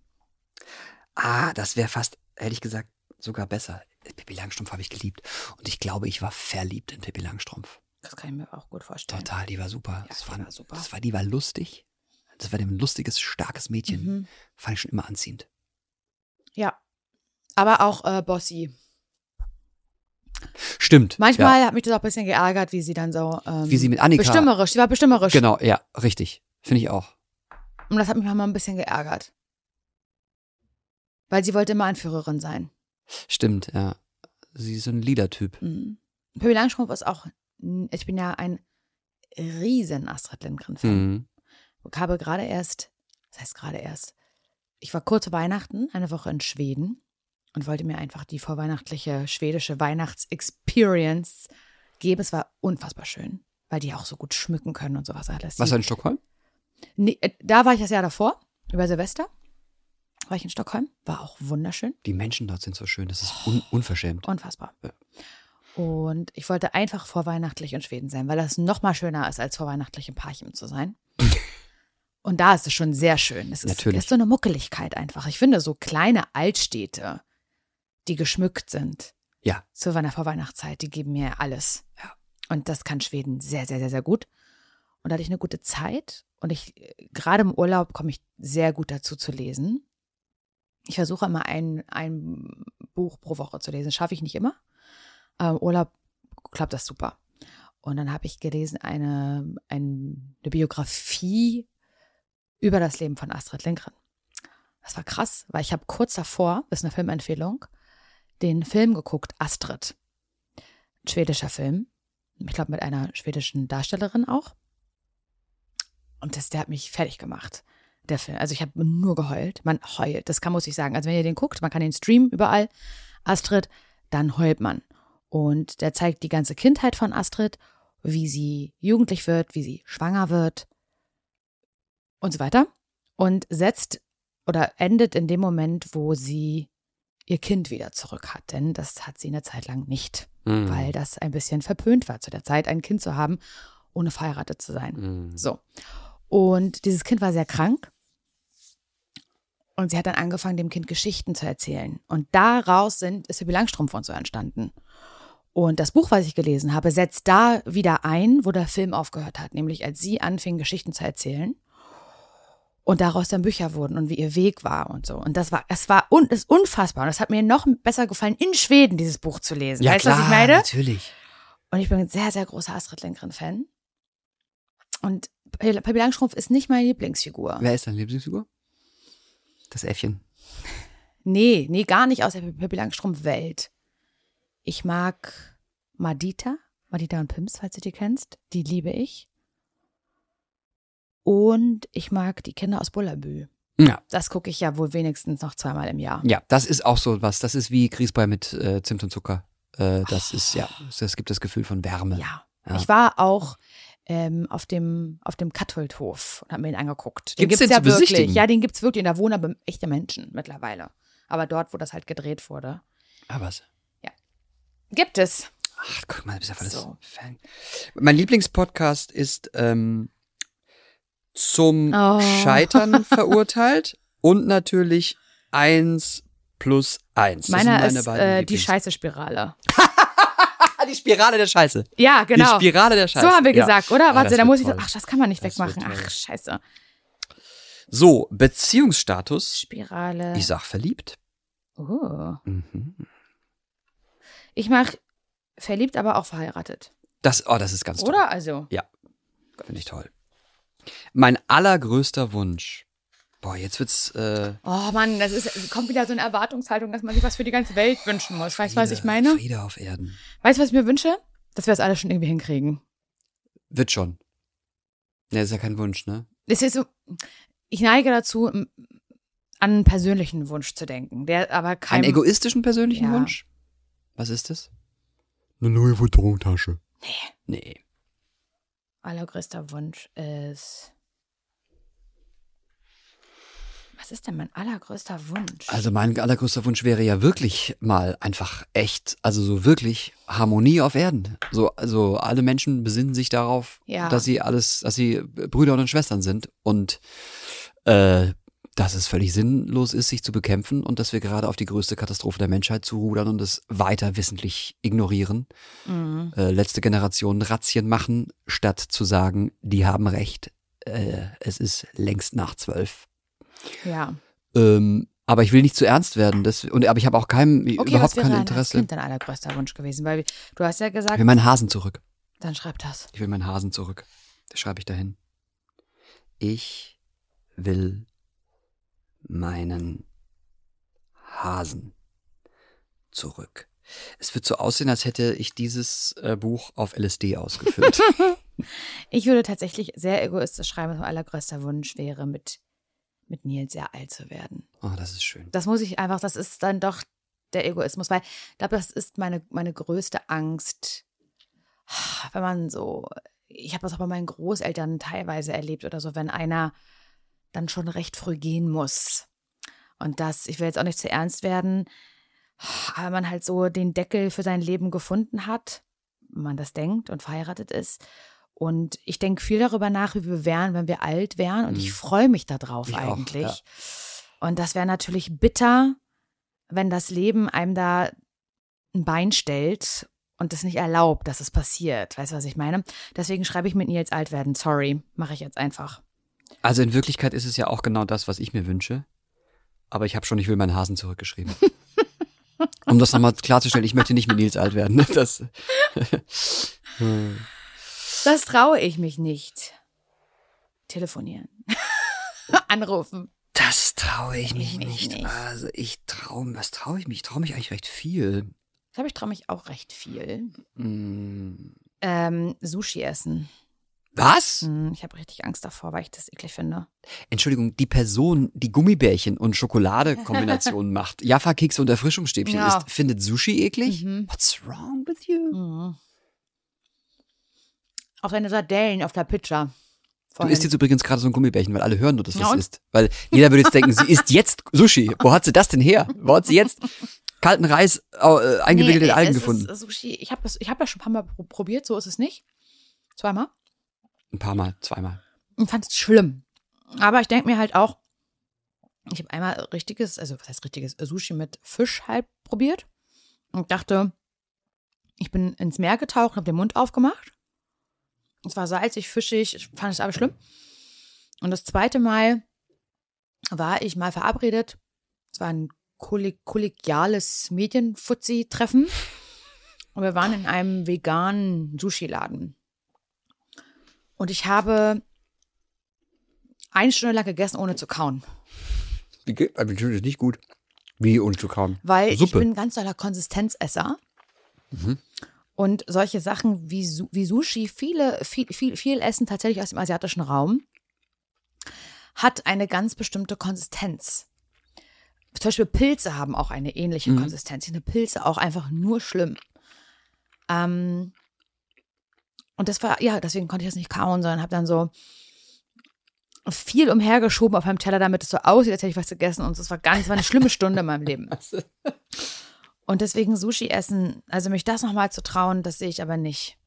Ah, das wäre fast, hätte ich gesagt, sogar besser. Pippi Langstrumpf habe ich geliebt. Und ich glaube, ich war verliebt in Pippi Langstrumpf. Das kann ich mir auch gut vorstellen. Total, die war super. Ja, das die war, war super. Das war, die war lustig. Das war ein lustiges, starkes Mädchen. Mhm. Fand ich schon immer anziehend. Ja. Aber auch äh, Bossy. Stimmt. Manchmal Ja. hat mich das auch ein bisschen geärgert, wie sie dann so. Ähm, Wie sie mit Annika- Bestimmerisch. Sie war bestimmerisch. Genau, ja, richtig. Finde ich auch. Und das hat mich manchmal ein bisschen geärgert. Weil sie wollte immer Anführerin sein. Stimmt, ja. Sie ist so ein Liedertyp. Mhm. Pippi Langstrumpf ist auch. Ich bin ja ein riesen Astrid Lindgren-Fan. Mhm. Ich habe gerade erst, das heißt gerade erst, ich war kurz vor Weihnachten, eine Woche in Schweden und wollte mir einfach die vorweihnachtliche schwedische Weihnachtsexperience geben. Es war unfassbar schön, weil die auch so gut schmücken können und sowas alles. Was Die- in Stockholm? Nee, äh, da war ich das Jahr davor, über Silvester. War ich in Stockholm, war auch wunderschön, Die Menschen dort sind so schön, das ist un unverschämt. unfassbar. Ja. Und ich wollte einfach vorweihnachtlich in Schweden sein, weil das noch mal schöner ist, als vorweihnachtlich in Parchim zu sein. *laughs* Und da ist es schon sehr schön. Es ist, Natürlich. ist so eine Muckeligkeit einfach. Ich finde so kleine Altstädte, die geschmückt sind Ja. zu einer Vorweihnachtszeit, die geben mir alles. Ja. Und das kann Schweden sehr, sehr, sehr, sehr gut. Und da hatte ich eine gute Zeit. Und ich, gerade im Urlaub komme ich sehr gut dazu zu lesen. Ich versuche immer ein, ein Buch pro Woche zu lesen. Schaffe ich nicht immer. Aber im Urlaub klappt das super. Und dann habe ich gelesen eine, ein, eine Biografie über das Leben von Astrid Lindgren. Das war krass, weil ich habe kurz davor, das ist eine Filmempfehlung, den Film geguckt, Astrid. Ein schwedischer Film. Ich glaube, mit einer schwedischen Darstellerin auch. Und das, der hat mich fertig gemacht. Der Film. Also ich habe nur geheult. Man heult. Das kann, muss ich sagen. Also wenn ihr den guckt, man kann den streamen überall. Astrid, dann heult man. Und der zeigt die ganze Kindheit von Astrid, wie sie jugendlich wird, wie sie schwanger wird und so weiter. Und setzt oder endet in dem Moment, wo sie ihr Kind wieder zurück hat. Denn das hat sie eine Zeit lang nicht, Mhm. weil das ein bisschen verpönt war zu der Zeit, ein Kind zu haben, ohne verheiratet zu sein. Mhm. So. Und dieses Kind war sehr krank. Und sie hat dann angefangen, dem Kind Geschichten zu erzählen. Und daraus sind, ist Pippi Langstrumpf und so entstanden. Und das Buch, was ich gelesen habe, setzt da wieder ein, wo der Film aufgehört hat. Nämlich als sie anfing, Geschichten zu erzählen. Und daraus dann Bücher wurden und wie ihr Weg war und so. Und das war, es war un, ist unfassbar. Und es hat mir noch besser gefallen, in Schweden dieses Buch zu lesen. Ja, weißt du, was ich meine? natürlich. Und ich bin ein sehr, sehr großer Astrid Lindgren-Fan. Und Pippi Langstrumpf ist nicht meine Lieblingsfigur. Wer ist deine Lieblingsfigur? Das Äffchen. Nee, nee, gar nicht aus der Pippi Langstrumpf-Welt. Ich mag Madita, Madita und Pims, falls du die kennst. Die liebe ich. Und ich mag die Kinder aus Bullabü. Ja. Das gucke ich ja wohl wenigstens noch zweimal im Jahr. Ja, das ist auch so was. Das ist wie Grießbrei mit äh, Zimt und Zucker. Äh, das ist, ja, das gibt das Gefühl von Wärme. Ja. Ja. Ich war auch ähm, auf dem, auf dem Katholdhof und habe mir ihn angeguckt. Gibt's den ja zu besichtigen? wirklich. Ja, den gibt's wirklich. Und da wohnen aber echte Menschen mittlerweile. Aber dort, wo das halt gedreht wurde. Ah, was? Gibt es. Ach, guck mal, du bist ja voll das So. Fan. Mein Lieblingspodcast ist ähm, zum Oh. Scheitern *laughs* verurteilt und natürlich eins plus eins. Das Meiner sind meine ist äh, die Scheiße-Spirale. *laughs* Die Spirale der Scheiße. Ja, genau. Die Spirale der Scheiße. so haben wir Ja. gesagt, oder? Ah, Warte, das da muss ich. Ach, das kann man nicht Das wegmachen. Ach, scheiße. So, Beziehungsstatus. Spirale. Ich sag verliebt. Oh. Mhm. Ich mach verliebt, aber auch verheiratet. Das, oh, das ist ganz toll. Oder? Also. Finde ich toll. Mein allergrößter Wunsch. Boah, jetzt wird's. Äh, Oh Mann, das ist, kommt wieder so eine Erwartungshaltung, dass man sich was für die ganze Welt wünschen muss. Weißt du, was ich meine? Friede auf Erden. Weißt du, was ich mir wünsche? Dass wir das alles schon irgendwie hinkriegen. Wird schon. Ja, ist ja kein Wunsch, ne? Es ist so, ich neige dazu, an einen persönlichen Wunsch zu denken, der aber kein. Einen egoistischen persönlichen Ja. Wunsch? Was ist das? Eine neue Futterungstasche. Nee. Nee. Allergrößter Wunsch ist. Was ist denn mein allergrößter Wunsch? Also mein allergrößter Wunsch wäre ja wirklich mal einfach echt, also so wirklich Harmonie auf Erden. So, also alle Menschen besinnen sich darauf, Ja. dass sie alles, dass sie Brüder und Schwestern sind und äh, dass es völlig sinnlos ist, sich zu bekämpfen und dass wir gerade auf die größte Katastrophe der Menschheit zurudern und es weiter wissentlich ignorieren. Mhm. Äh, letzte Generation Razzien machen, statt zu sagen, die haben recht, äh, es ist längst nach zwölf. Ja. Ähm, aber ich will nicht zu ernst werden. Das, und, aber ich habe auch keinem, Okay, überhaupt kein Interesse. Kind dein allergrößter Wunsch gewesen? Weil du hast ja Ich gesagt, will meinen Hasen zurück. dann schreib das. Ich will meinen Hasen zurück. Das schreibe ich dahin. Ich will meinen Hasen zurück. Es wird so aussehen, als hätte ich dieses äh, Buch auf LSD ausgefüllt. *laughs* Ich würde tatsächlich sehr egoistisch schreiben, dass mein allergrößter Wunsch wäre, mit, mit Nils sehr alt zu werden. oh, das ist schön. Das muss ich einfach, das ist dann doch der Egoismus, weil ich glaube, das ist meine, meine größte Angst, wenn man so, ich habe das auch bei meinen Großeltern teilweise erlebt oder so, wenn einer dann schon recht früh gehen muss. Und das, ich will jetzt auch nicht zu ernst werden, aber man halt so den Deckel für sein Leben gefunden hat, wenn man das denkt und verheiratet ist. Und ich denke viel darüber nach, wie wir wären, wenn wir alt wären. Und ich Mhm. freue mich darauf Ich auch, eigentlich. ja. Und das wäre natürlich bitter, wenn das Leben einem da ein Bein stellt und es nicht erlaubt, dass es passiert. Weißt du, was ich meine? Deswegen schreibe ich mit Nils alt werden. Sorry, mache ich jetzt einfach. Also in Wirklichkeit ist es ja auch genau das, was ich mir wünsche. Aber ich habe schon, ich will meinen Hasen zurückgeschrieben. um das nochmal klarzustellen, ich möchte nicht mit Nils alt werden. *laughs* Das, Das traue ich mich nicht. Telefonieren. *laughs* Anrufen. das traue ich mich Ich mich nicht. nicht. Also ich traue, was traue ich mich? Ich traue mich eigentlich recht viel. Ich glaube, ich traue mich auch recht viel. Hm. Ähm, Sushi essen. Was? Hm, ich habe richtig Angst davor, weil ich das eklig finde. Entschuldigung, die Person, die Gummibärchen und Schokolade-Kombinationen *laughs* macht, Jaffa-Kekse und Erfrischungsstäbchen Ja. isst, findet Sushi eklig? Mhm. What's wrong with you? Mhm. Auf deine Sardellen auf der Pizza. Du Vorhin. isst jetzt übrigens gerade so ein Gummibärchen, weil alle hören nur, dass du Ja, das isst. Weil jeder würde jetzt denken, sie isst jetzt Sushi. Wo hat sie das denn her? Wo hat sie jetzt kalten Reis äh, eingewickelt in Algen gefunden? Ist Sushi. Ich habe habe das schon ein paar Mal pro- probiert, so ist es nicht. Zweimal. Ein paar Mal, zweimal. Und fand es schlimm. Aber ich denke mir halt auch, ich habe einmal richtiges, also was heißt richtiges, Sushi mit Fisch halt probiert und dachte, ich bin ins Meer getaucht, habe den Mund aufgemacht. Es war salzig, fischig, ich fand es aber schlimm. Und das zweite Mal war ich mal verabredet. Es war ein kolleg kollegiales Medienfuzzi-Treffen. Und wir waren in einem veganen Sushi-Laden. Und ich habe eine Stunde lang gegessen, ohne zu kauen. Wie geht? Das ist nicht gut. Wie ohne zu kauen? Weil Suppe. ich bin ganz toller Konsistenzesser. Mhm. Und solche Sachen wie, wie Sushi, viele, viel, viel, viel Essen tatsächlich aus dem asiatischen Raum, hat eine ganz bestimmte Konsistenz. Zum Beispiel Pilze haben auch eine ähnliche Mhm. Konsistenz. Ich finde Pilze auch einfach nur schlimm. Ähm, und das war, ja, deswegen konnte ich das nicht kauen, sondern habe dann so viel umhergeschoben auf meinem Teller, damit es so aussieht, als hätte ich was gegessen. Und es war ganz, war eine schlimme Stunde in meinem Leben. *laughs* Und deswegen Sushi essen, also mich das nochmal zu trauen, das sehe ich aber nicht.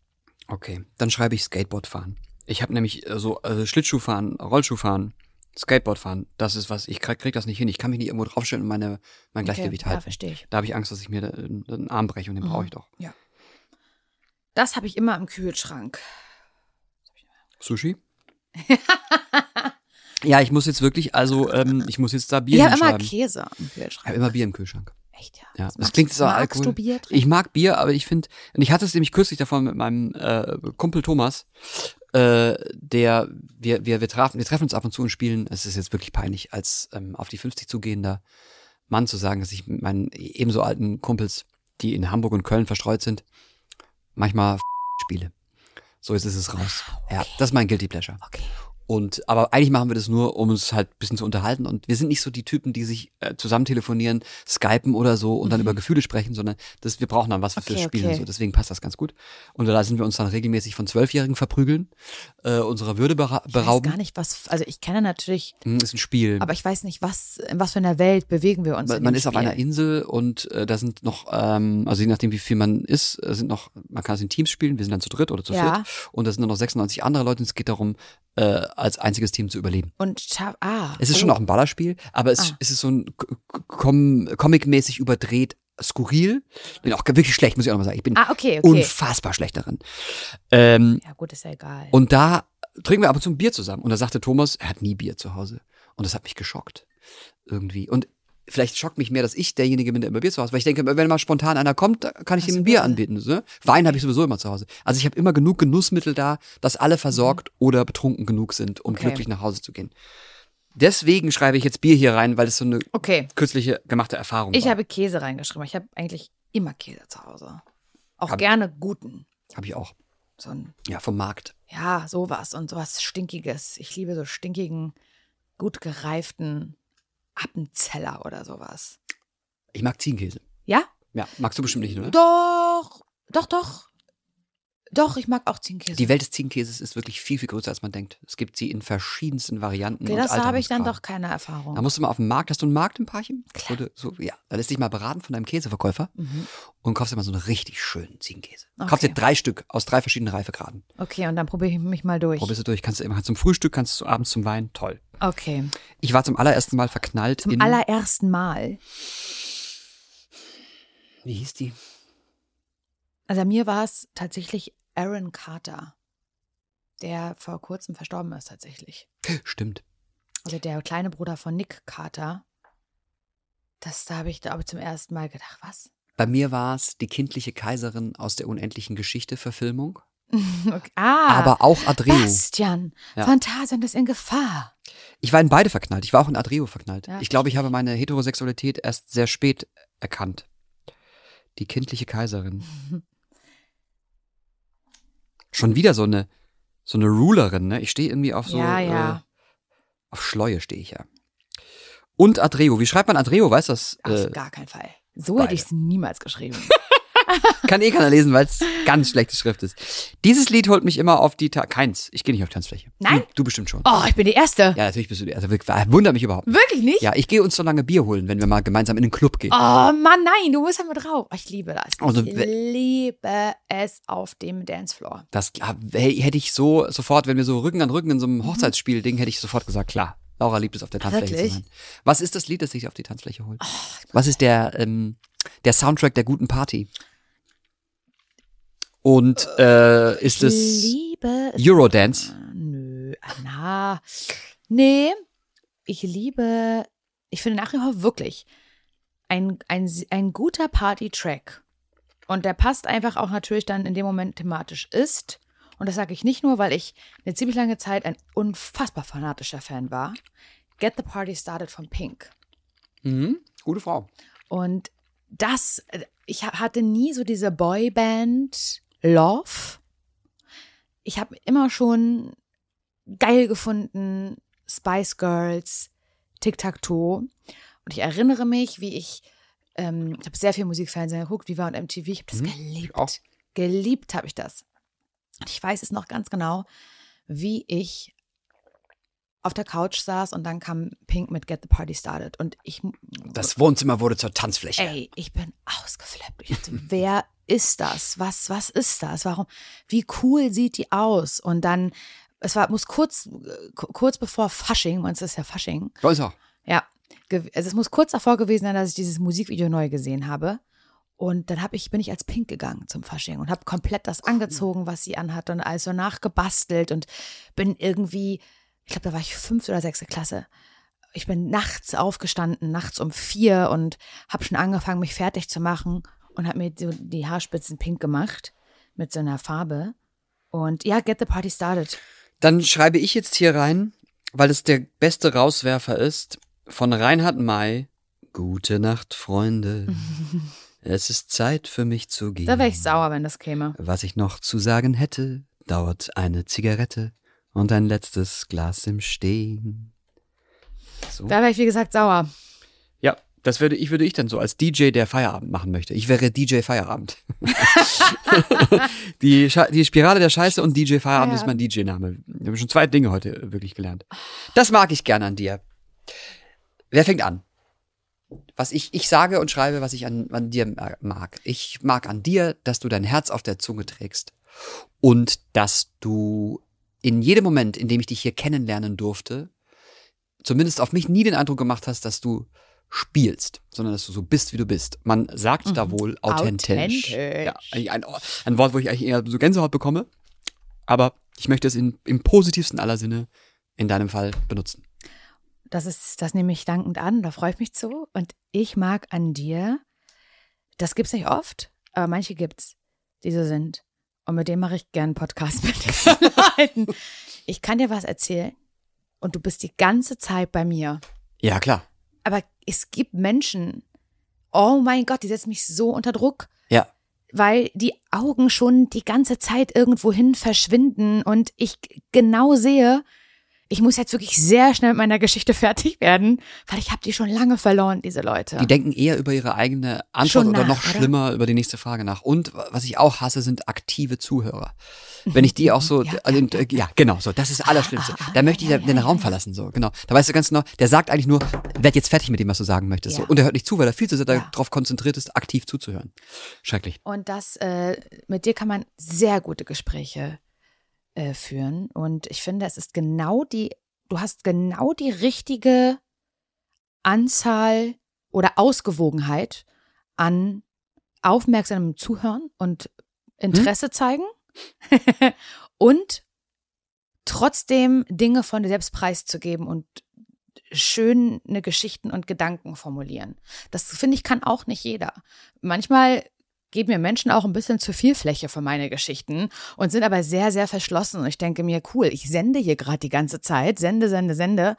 Okay, dann schreibe ich Skateboard fahren. Ich habe nämlich äh, so also Schlittschuhfahren, Rollschuhfahren, Skateboardfahren, das ist was, ich krieg, krieg das nicht hin. Ich kann mich nicht irgendwo draufstellen und meine, mein Gleichgewicht okay, halten. Ja, verstehe ich. Da habe ich Angst, dass ich mir den, den Arm breche und den brauche ich doch. Ja. Das habe ich immer im Kühlschrank. Sushi? *laughs* ja, ich muss jetzt wirklich, also ähm, ich muss jetzt da Bier Ich habe immer. Käse im Ich Kühlschrank. habe immer Bier im Kühlschrank. Echt, ja. Ja, das magst- klingt so magst Alkohol. du Bier? Ich mag Bier, aber ich finde, und ich hatte es nämlich kürzlich davon mit meinem äh, Kumpel Thomas, äh, der, wir, wir, wir, trafen, wir treffen uns ab und zu und spielen, es ist jetzt wirklich peinlich, als ähm, auf die 50 zugehender Mann zu sagen, dass ich mit meinen ebenso alten Kumpels, die in Hamburg und Köln verstreut sind, manchmal spiele. So jetzt ist es raus. Ja, das ist mein Guilty Pleasure. Okay. Und aber eigentlich machen wir das nur, um uns halt ein bisschen zu unterhalten. Und wir sind nicht so die Typen, die sich äh, zusammen telefonieren, skypen oder so und dann über Gefühle sprechen, sondern das, wir brauchen dann was fürs Mhm. Okay, Spielen. okay. So. Deswegen passt das ganz gut. Und da sind wir uns dann regelmäßig von Zwölfjährigen verprügeln, äh, unserer Würde bera Ich weiß berauben. gar nicht, was, also ich kenne natürlich, Hm, ist ein Spiel. aber ich weiß nicht, was, in was für einer Welt bewegen wir uns. man in man ist auf Spiel. einer Insel und äh, da sind noch, ähm, also je nachdem wie viel man ist, äh, sind noch, man kann es in Teams spielen, wir sind dann zu dritt oder zu Ja. viert und da sind dann noch 96 andere Leute und es geht darum, äh, als einziges Team zu überleben. Und ah, Es ist oh. schon auch ein Ballerspiel, aber es, Ah. es ist so ein com comicmäßig überdreht, skurril. Bin auch wirklich schlecht, muss ich auch nochmal sagen. Ich bin Ah, okay, okay. unfassbar schlecht darin. Ähm, Ja, gut, ist ja egal. und da trinken wir ab und zu ein Bier zusammen. Und da sagte Thomas, er hat nie Bier zu Hause. Und das hat mich geschockt. Irgendwie. Und vielleicht schockt mich mehr, dass ich derjenige bin, der immer Bier zu Hause hat. Weil ich denke, wenn mal spontan einer kommt, kann ich ihm ein Bier anbieten. Ne? Wein habe ich sowieso immer zu Hause. Also ich habe immer genug Genussmittel da, dass alle versorgt oder betrunken genug sind, um Mhm. Okay. glücklich nach Hause zu gehen. Deswegen schreibe ich jetzt Bier hier rein, weil es so eine okay, kürzliche gemachte Erfahrung ich war. habe Käse reingeschrieben. Ich habe eigentlich immer Käse zu Hause. Auch Hab- gerne guten. Habe ich auch. So ein, Ja, vom Markt. ja, sowas und sowas Stinkiges. Ich liebe so stinkigen, gut gereiften Appenzeller oder sowas. Ich mag Ziegenkäse. Ja? Ja, magst du bestimmt nicht, oder? Doch, doch, doch. Doch, ich mag auch Ziegenkäse. Die Welt des Ziegenkäses ist wirklich viel, viel größer, als man denkt. Es gibt sie in verschiedensten Varianten. okay, das habe ich dann doch keine Erfahrung. Da musst du mal auf den Markt. Hast du einen Markt im Parchim? Klar. Oder so, ja, da lässt dich mal beraten von deinem Käseverkäufer Mhm. und kaufst dir mal so einen richtig schönen Ziegenkäse. Okay. Kaufst dir drei Stück aus drei verschiedenen Reifegraden. Okay, und dann probiere ich mich mal durch. Probierst du durch. Kannst du immer zum Frühstück, kannst du abends zum Wein. Toll. Okay. Ich war zum allerersten Mal verknallt Zum in. allerersten Mal. wie hieß die? Also mir war es tatsächlich Aaron Carter, der vor kurzem verstorben ist tatsächlich. Stimmt. Also der kleine Bruder von Nick Carter. Das da habe ich da zum ersten Mal gedacht, was? Bei mir war es die kindliche Kaiserin aus der unendlichen Geschichte Verfilmung. *laughs* Okay. Ah, aber auch Adreo. Bastian, Ja. Phantasien ist in Gefahr. Ich war in beide verknallt. Ich war auch in Adreo verknallt. Ja, ich glaube, ich habe meine Heterosexualität erst sehr spät erkannt. Die kindliche Kaiserin. *laughs* Schon wieder so eine so eine Rulerin, ne? Ich stehe irgendwie auf so Ja, ja. Äh, auf Schleue stehe ich ja. Und Adreo. Wie schreibt man Adreo? Weiß das? Auf Äh, gar keinen Fall. So beide. hätte ich es niemals geschrieben. *laughs* *laughs* kann eh keiner lesen, weil es ganz schlechte Schrift ist. Dieses Lied holt mich immer auf die Ta Keins. Ich gehe nicht auf Tanzfläche. Nein? Du, du bestimmt schon. Oh, ich bin die Erste. Ja, natürlich bist du die. Wirklich, wundert mich überhaupt. Wirklich nicht? Ja, ich gehe uns so lange Bier holen, wenn wir mal gemeinsam in den Club gehen. Oh Mann, nein, du musst mit drauf. Oh, ich liebe das. Also, ich liebe es auf dem Dancefloor. Das hey, hätte ich so sofort, wenn wir so Rücken an Rücken in so Mhm. einem Hochzeitsspiel-Ding, hätte ich sofort gesagt, klar. Laura liebt es, auf der Tanzfläche Wirklich? zu sein. Was ist das Lied, das sich auf die Tanzfläche holt? Was ist der, ähm, der Soundtrack der guten Party? Und äh, ist Ich es liebe. Eurodance? Nö, na. Nee, ich liebe, ich finde nach wie vor wirklich ein, ein, ein guter Party-Track. Und der passt einfach auch natürlich dann in dem Moment thematisch ist. Und das sage ich nicht nur, weil ich eine ziemlich lange Zeit ein unfassbar fanatischer Fan war. Get the Party Started von Pink. Mhm. Gute Frau. Und das, äh, ich ha- hatte nie so diese Boyband Love. Ich habe immer schon geil gefunden Spice Girls, Tic Tac Toe. Und ich erinnere mich, wie ich, ähm, ich habe sehr viel Musikfernsehen geguckt, Viva und MTV. Ich habe das Mhm, geliebt. auch. Geliebt habe ich das. Und ich weiß es noch ganz genau, wie ich auf der Couch saß und dann kam Pink mit Get the Party Started. Und ich Das Wohnzimmer wurde zur Tanzfläche. Ey, ich bin ausgeflippt. Ich dachte, wer ist das? Was, was ist das? Warum? Wie cool sieht die aus? Und dann es war, muss kurz, kurz bevor Fasching, du, ist ja Fasching. Ja, ist auch. Ja, also es muss kurz davor gewesen sein, dass ich dieses Musikvideo neu gesehen habe. Und dann hab ich, bin ich als Pink gegangen zum Fasching und habe komplett das angezogen, was sie anhat und alles so nachgebastelt und bin irgendwie, ich glaube, da war ich fünfte oder sechste Klasse. Ich bin nachts aufgestanden, nachts um vier und habe schon angefangen, mich fertig zu machen und habe mir so die Haarspitzen pink gemacht mit so einer Farbe. Und ja, get the party started. Dann schreibe ich jetzt hier rein, weil es der beste Rauswerfer ist, von Reinhard May. Gute Nacht, Freunde. *laughs* Es ist Zeit für mich zu gehen. Da wäre ich sauer, wenn das käme. Was ich noch zu sagen hätte, dauert eine Zigarette und ein letztes Glas im Stehen. So. Da wäre ich, wie gesagt, sauer. Das würde ich, würde ich dann so als DJ, der Feierabend machen möchte. Ich wäre DJ Feierabend. *laughs* die, die Spirale der Scheiße und DJ Feierabend ja. ist mein DJ-Name. Wir haben schon zwei Dinge heute wirklich gelernt. Das mag ich gerne an dir. Wer fängt an? was ich, ich sage und schreibe, was ich an, an dir mag. Ich mag an dir, dass du dein Herz auf der Zunge trägst und dass du in jedem Moment, in dem ich dich hier kennenlernen durfte, zumindest auf mich nie den Eindruck gemacht hast, dass du spielst, sondern dass du so bist, wie du bist. Man sagt mhm. da wohl authentisch. authentisch. Ja, ein, ein, Wort, wo ich eigentlich eher so Gänsehaut bekomme. Aber ich möchte es in, im positivsten aller Sinne in deinem Fall benutzen. Das ist, das nehme ich dankend an, da freue ich mich zu. Und ich mag an dir, das gibt's nicht oft, aber manche gibt's, die so sind. Und mit dem mache ich gern einen Podcast mit *laughs* Leuten. Ich kann dir was erzählen und du bist die ganze Zeit bei mir. Ja, klar. Aber es gibt Menschen, oh mein Gott, die setzen mich so unter Druck. Ja. Weil die Augen schon die ganze Zeit irgendwohin verschwinden und ich genau sehe, ich muss jetzt wirklich sehr schnell mit meiner Geschichte fertig werden, weil ich habe die schon lange verloren, diese Leute. Die denken eher über ihre eigene Antwort nach, oder noch schlimmer oder? über die nächste Frage nach. Und was ich auch hasse, sind aktive Zuhörer. Wenn ich die auch so, ja, also, ja, ja genau, so, das ist das Allerschlimmste. Da möchte ich ja, den Raum verlassen, so, genau. Da weißt du ganz genau, der sagt eigentlich nur, werd jetzt fertig mit dem, was du sagen möchtest. So. Und er hört nicht zu, weil er viel zu sehr darauf konzentriert ist, aktiv zuzuhören. Schrecklich. Und das, äh, mit dir kann man sehr gute Gespräche äh, führen. Und ich finde, es ist genau die, du hast genau die richtige Anzahl oder Ausgewogenheit an aufmerksamem Zuhören und Interesse hm? zeigen *laughs* und trotzdem Dinge von dir selbst preiszugeben und schöne Geschichten und Gedanken formulieren. Das finde ich kann auch nicht jeder. Manchmal geben mir Menschen auch ein bisschen zu viel Fläche für meine Geschichten und sind aber sehr, sehr verschlossen. Und ich denke mir, cool, ich sende hier gerade die ganze Zeit, sende, sende, sende.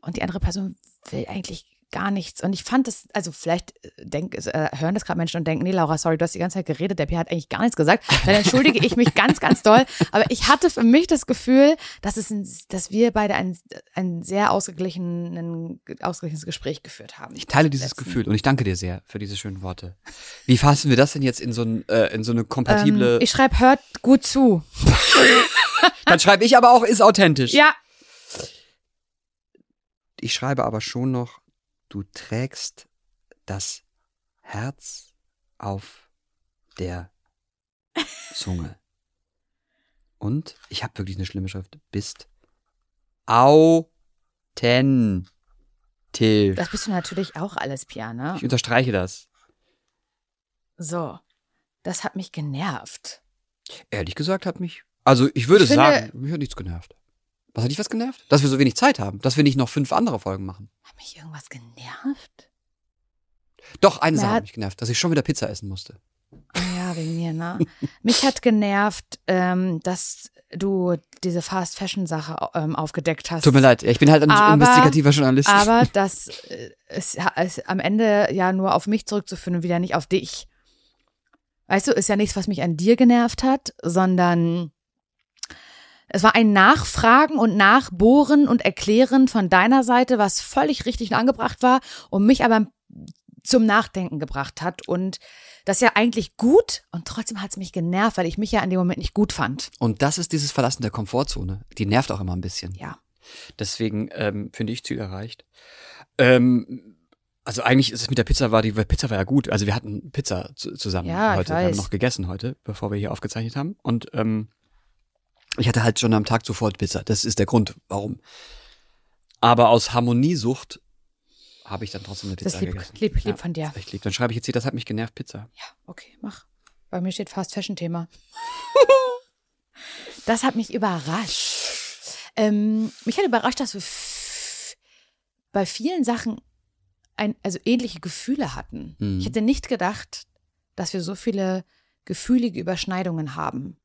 Und die andere Person will eigentlich gar nichts. Und ich fand das, also vielleicht äh, denk, äh, hören das gerade Menschen und denken, nee, Laura, sorry, du hast die ganze Zeit geredet, der Pierre hat eigentlich gar nichts gesagt. *laughs* Dann entschuldige ich mich ganz, ganz doll. Aber ich hatte für mich das Gefühl, dass, es ein, dass wir beide ein, ein sehr ausgeglichenen, ausgeglichenes Gespräch geführt haben. Ich teile dieses letzten. Gefühl und ich danke dir sehr für diese schönen Worte. Wie fassen wir das denn jetzt in so, ein, äh, in so eine kompatible. Ähm, ich schreibe, hört gut zu. *laughs* Dann schreibe ich aber auch, ist authentisch. Ja. Ich schreibe aber schon noch, du trägst das Herz auf der Zunge. Und ich habe wirklich eine schlimme Schrift. Bist authentisch. Das bist du natürlich auch alles, Piana. Ich unterstreiche das. So, das hat mich genervt. Ehrlich gesagt hat mich. Also ich würde ich finde, sagen, mich hat nichts genervt. Was hat dich was genervt? Dass wir so wenig Zeit haben, dass wir nicht noch fünf andere Folgen machen. Hat mich irgendwas genervt? Doch, eine Sache hat mich genervt, dass ich schon wieder Pizza essen musste. Oh ja, wegen mir, ne? mich hat genervt, ähm, dass du diese Fast Fashion Sache ähm, aufgedeckt hast. Tut mir leid, ich bin halt ein aber, investigativer Journalist. Aber *laughs* das äh, ist, ist am Ende ja nur auf mich zurückzuführen und wieder nicht auf dich. Weißt du, ist ja nichts, was mich an dir genervt hat, sondern es war ein Nachfragen und Nachbohren und Erklären von deiner Seite, was völlig richtig und angebracht war und mich aber zum Nachdenken gebracht hat. Und das ist ja eigentlich gut und trotzdem hat es mich genervt, weil ich mich ja in dem Moment nicht gut fand. Und das ist dieses Verlassen der Komfortzone. Die nervt auch immer ein bisschen. Ja. Deswegen ähm, finde ich Ziel erreicht. Ähm, also eigentlich ist es mit der Pizza war die Pizza war ja gut. Also wir hatten Pizza zusammen ja, heute. Wir haben noch gegessen heute, bevor wir hier aufgezeichnet haben. Und ähm, Ich hatte halt schon am Tag zuvor Pizza. Das ist der Grund, warum. Aber aus Harmoniesucht habe ich dann trotzdem eine Pizza Das lieb, gegessen. lieb, lieb Ja, von dir. Echt lieb. Dann schreibe ich jetzt hier, das hat mich genervt, Pizza. Ja, okay, mach. Bei mir steht Fast Fashion Thema. *laughs* das hat mich überrascht. Ähm, mich hat überrascht, dass wir bei vielen Sachen ein, also ähnliche Gefühle hatten. Mhm. Ich hätte nicht gedacht, dass wir so viele gefühlige Überschneidungen haben.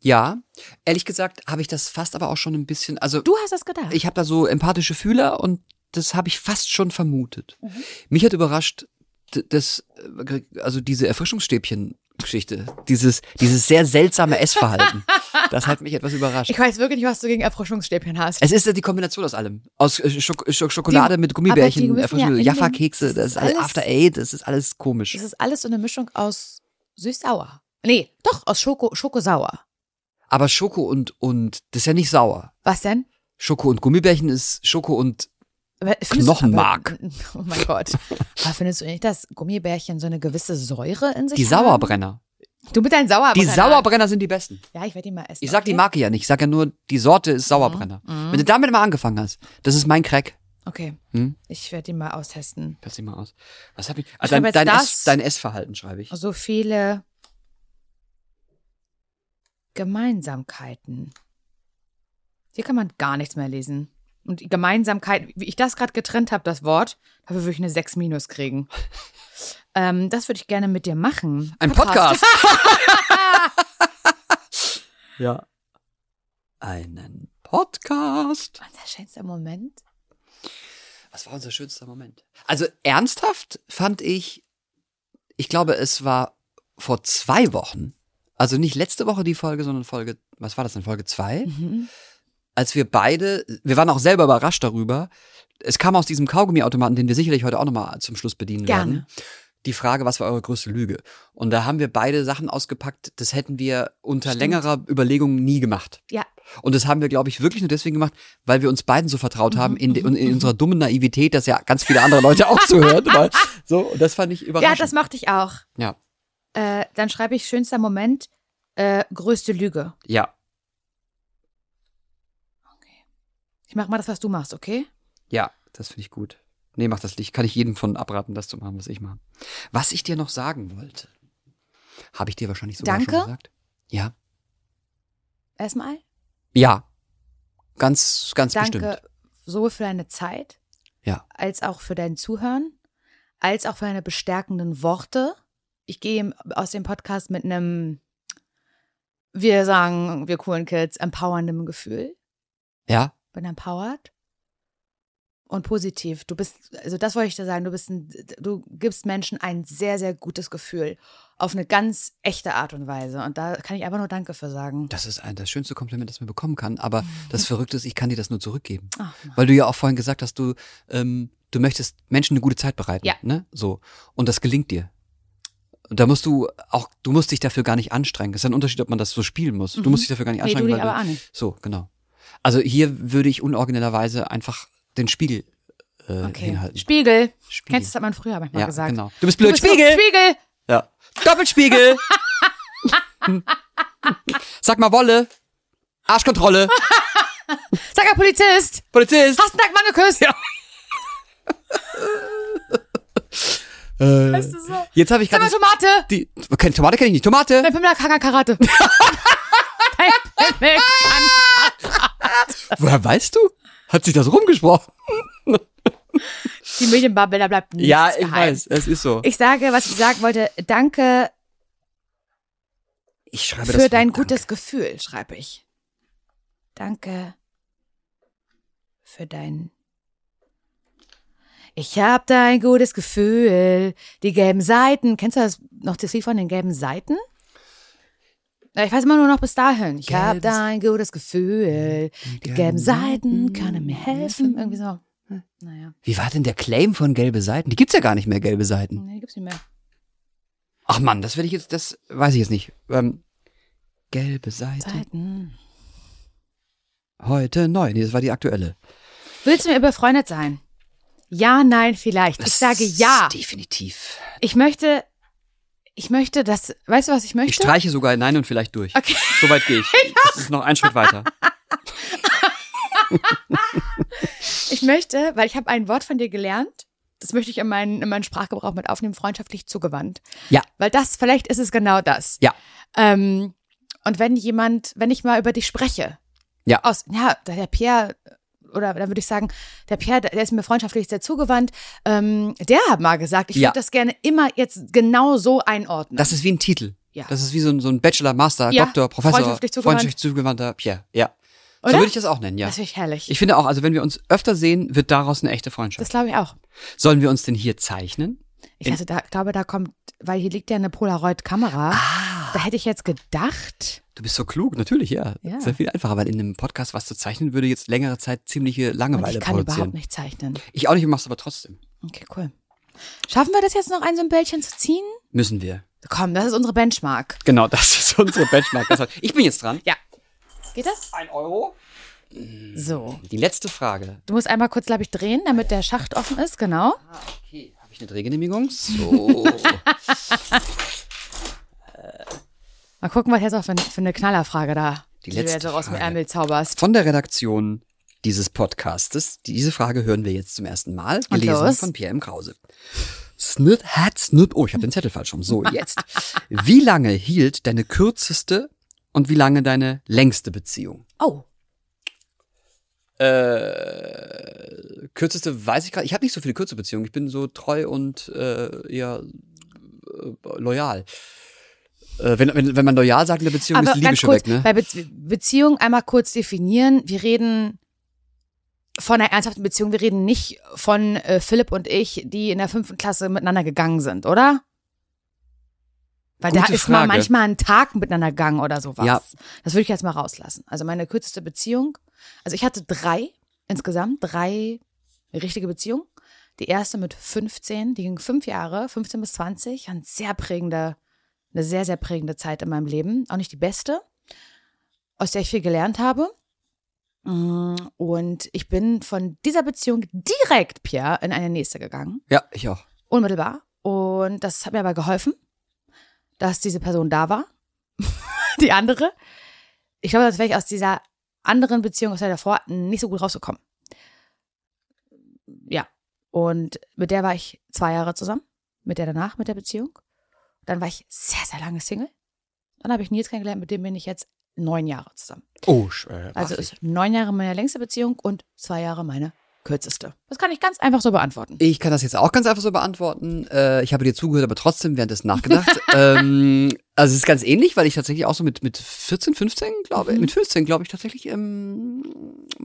Ja, ehrlich gesagt habe ich das fast aber auch schon ein bisschen, also Du hast das gedacht. ich habe da so empathische Fühler und das habe ich fast schon vermutet. Mhm. Mich hat überrascht, d- das, äh, also diese Erfrischungsstäbchen-Geschichte, dieses, dieses sehr seltsame Essverhalten, *laughs* das hat mich etwas überrascht. Ich weiß wirklich nicht, was du gegen Erfrischungsstäbchen hast. Es ist ja die Kombination aus allem. Aus äh, Schok Schok Schokolade Die- mit Gummibärchen, ja Jaffa-Kekse, das das ist alles After Eight, das ist alles komisch. Es ist alles so eine Mischung aus süß-sauer. Nee, doch, aus Schoko, Schokosauer. Aber Schoko und, und, das ist ja nicht sauer. Was denn? Schoko und Gummibärchen ist Schoko und, Knochenmark. aber- *laughs* Oh mein Gott. Aber findest du nicht, dass Gummibärchen so eine gewisse Säure in sich die haben? Sauerbrenner. Du mit deinen Sauerbrenner. Die Sauerbrenner sind die besten. Ja, ich werde die mal essen. Ich sag die okay? Marke ja nicht, ich sag ja nur, die Sorte ist Sauerbrenner. Mhm. Wenn du damit mal angefangen hast, das ist mein Crack. Okay, Hm? ich werde die mal austesten. Pass dich mal aus. Was hab ich? Ich Also dein, jetzt dein, das. Ess, dein Essverhalten schreibe ich. So viele Gemeinsamkeiten. Hier kann man gar nichts mehr lesen. Und die Gemeinsamkeit, wie ich das gerade getrennt habe, das Wort, dafür würde ich eine 6 minus kriegen. *laughs* ähm, das würde ich gerne mit dir machen. Ein Podcast. *laughs* ja. Einen Podcast. Unser schönster Moment. Was war unser schönster Moment? Also ernsthaft fand ich, ich glaube, es war vor zwei Wochen, also nicht letzte Woche die Folge, sondern Folge, was war das denn, Folge zwei? Mhm. Als wir beide, wir waren auch selber überrascht darüber, es kam aus diesem Kaugummiautomaten, den wir sicherlich heute auch nochmal zum Schluss bedienen Gerne. werden, die Frage, was war eure größte Lüge? Und da haben wir beide Sachen ausgepackt, das hätten wir unter Stimmt. längerer Überlegung nie gemacht. Ja, Und das haben wir, glaube ich, wirklich nur deswegen gemacht, weil wir uns beiden so vertraut Mhm, haben in, de, in, in unserer dummen Naivität, dass ja ganz viele andere Leute auch so hören. *laughs* Weil, so, und das fand ich ja überraschend. das mochte ich auch. ja, Äh, dann schreibe ich schönster Moment, äh, größte Lüge. ja, Ich mache mal das, was du machst, okay? ja, das finde ich gut. Nee, mach das nicht. Kann ich jedem von abraten, das zu machen, was ich mache. Was ich dir noch sagen wollte, habe ich dir wahrscheinlich sogar Danke? schon gesagt. Ja. Erstmal. Ja. Ganz, ganz Danke bestimmt. sowohl für deine Zeit, Ja. als auch für dein Zuhören, als auch für deine bestärkenden Worte. Ich gehe aus dem Podcast mit einem, wir sagen, wir coolen Kids, empowerndem Gefühl. Ja. Bin empowered. Und positiv. Du bist, also das wollte ich dir sagen, du bist ein, du gibst Menschen ein sehr, sehr gutes Gefühl. Auf eine ganz echte Art und Weise. Und da kann ich einfach nur Danke für sagen. Das ist ein, das schönste Kompliment, das man bekommen kann. Aber Mhm. das Verrückte ist, ich kann dir das nur zurückgeben. Ach. Weil du ja auch vorhin gesagt hast, du, ähm, du möchtest Menschen eine gute Zeit bereiten. Ja. Ne? So. Und das gelingt dir. Und da musst du auch, du musst dich dafür gar nicht anstrengen. Es ist ein Unterschied, ob man das so spielen muss. Du Mhm. musst dich dafür gar nicht Nee, du anstrengen. weil aber auch nicht. So, genau. Also hier würde ich unoriginellerweise einfach den Spiegel äh, Okay. hinhalten. Spiegel. Spiegel. Kennst du, das hat man früher manchmal ja, gesagt. genau. Du bist blöd. Du bist Spiegel! Spiegel. Ja. Doppelspiegel! *laughs* Sag mal Wolle. Arschkontrolle. Sag mal, Polizist. Polizist. Hast du einen Nacktmann geküsst? Ja. *laughs* Äh, Weißt du so? jetzt habe ich gerade Tomate. die keine Tomate kenne ich nicht. Tomate. Dein Pimmel kann Karate. *laughs* Dein Pimmel kann. Woher weißt du? Hat sich das rumgesprochen? Die Medienbubble, da bleibt nichts ja, ich geheim. weiß. Es ist so. Ich sage, was ich sagen wollte. Danke Ich schreibe für das dein Danke. gutes Gefühl, schreibe ich. Danke für dein. Ich hab dein gutes Gefühl. Die gelben Seiten. Kennst du das noch das Lied von den gelben Seiten? Ich weiß immer nur noch bis dahin. Ich hab Gelbes- dein gutes Gefühl. Die gelben Seiten können mir helfen. Irgendwie so. Naja, Wie war denn der Claim von gelbe Seiten? Die gibt's ja gar nicht mehr, gelbe Seiten. nee, gibt's nicht mehr. Ach Mann, das werde ich jetzt, das weiß ich jetzt nicht. Ähm, gelbe Seiten. Seiten. Heute neu. Nee, das war die aktuelle. Willst du mir befreundet sein? Ja, nein, vielleicht. Ich sage ja. Definitiv. Ich möchte, Ich möchte das, weißt du, was ich möchte? Ich streiche sogar Nein und vielleicht durch. Okay. So weit gehe ich. *laughs* Das ist noch ein Schritt weiter. *laughs* Ich möchte, weil ich habe ein Wort von dir gelernt, das möchte ich in meinen, in meinen Sprachgebrauch mit aufnehmen, freundschaftlich zugewandt. Ja. Weil das, vielleicht ist es genau das. Ja. Ähm, und wenn jemand, wenn ich mal über dich spreche, Ja. aus, ja, der Pierre, oder dann würde ich sagen, der Pierre, der ist mir freundschaftlich sehr zugewandt, ähm, der hat mal gesagt, ich Ja. würde das gerne immer jetzt genau so einordnen. Das ist wie ein Titel. Ja. Das ist wie so ein, so ein Bachelor, Master, Ja, Doktor, Professor, freundschaftlich zugewandt. freundschaftlich zugewandter Pierre. Ja. So Oder? würde ich das auch nennen, ja. das finde ich herrlich. Ich finde auch, also wenn wir uns öfter sehen, wird daraus eine echte das Freundschaft. glaube ich auch. Sollen wir uns denn hier zeichnen? Ich hatte da, glaube, da kommt, weil hier liegt ja eine Polaroid-Kamera. Ah. Da hätte ich jetzt gedacht, Du bist so klug, natürlich, ja. Ja. Sehr viel einfacher, weil in einem Podcast was zu zeichnen würde jetzt längere Zeit ziemliche Langeweile ich kann produzieren. überhaupt nicht zeichnen. Ich auch nicht, mach's aber trotzdem. Okay, cool. Schaffen wir das jetzt noch, ein so ein Bällchen zu ziehen? Müssen wir. Komm, das ist unsere Benchmark. Genau, das ist unsere Benchmark. Ich bin jetzt dran. Ja. Geht das? Ein Euro. So. Die letzte Frage. Du musst einmal kurz, glaube ich, drehen, damit der Schacht offen ist, genau. Okay, habe ich eine Drehgenehmigung? So. *laughs* Mal gucken, was jetzt auch für, für eine Knallerfrage da, Die die, du jetzt aus dem. Ärmel zauberst. Von der Redaktion dieses Podcastes. Diese Frage hören wir jetzt zum ersten Mal, Und gelesen von Pierre M. Krause. Snip hat Snip. Oh, ich habe den Zettel falsch rum. So, *laughs* jetzt. Wie lange hielt deine kürzeste und wie lange deine längste Beziehung? Oh, Äh, kürzeste weiß ich gerade. Ich habe nicht so viele kurze Beziehungen. Ich bin so treu und äh, eher äh, loyal. Äh, wenn, wenn, wenn man loyal sagt in der Beziehung, ist aber die Liebe schon kurz, weg, ne? bei Be Beziehung einmal kurz definieren. Wir reden von einer ernsthaften Beziehung. Wir reden nicht von äh, Philipp und ich, die in der fünften Klasse miteinander gegangen sind, oder? Weil da Gute ist mal Frage. manchmal ein Tag miteinander gegangen oder sowas. Ja. Das würde ich jetzt mal rauslassen. Also meine kürzeste Beziehung. Also ich hatte drei insgesamt, drei richtige Beziehungen. Die erste mit 15, die ging fünf Jahre, 15 bis 20. Ein sehr prägende, eine sehr, sehr prägende Zeit in meinem Leben. Auch nicht die beste, aus der ich viel gelernt habe. Mm, Und ich bin von dieser Beziehung direkt, Pierre, in eine nächste gegangen. Ja, ich auch. Unmittelbar. Und das hat mir aber geholfen, dass diese Person da war. *laughs* die andere. Ich glaube, das wäre ich aus dieser anderen Beziehung, aus der davor, nicht so gut rausgekommen. Ja. Und mit der war ich zwei Jahre zusammen. Mit der danach, mit der Beziehung. Dann war ich sehr, sehr lange Single. Dann habe ich Nils kennengelernt, mit dem bin ich jetzt neun Jahre zusammen. Oh, äh, Also ist neun Jahre meine längste Beziehung und zwei Jahre meine kürzeste. Das kann ich ganz einfach so beantworten. Ich kann das jetzt auch ganz einfach so beantworten. Äh, ich habe dir zugehört, aber trotzdem währenddessen nachgedacht. *laughs* ähm, also es ist ganz ähnlich, weil ich tatsächlich auch so mit, mit 14, 15, glaube ich, Mhm. mit 15, glaube ich, tatsächlich ähm,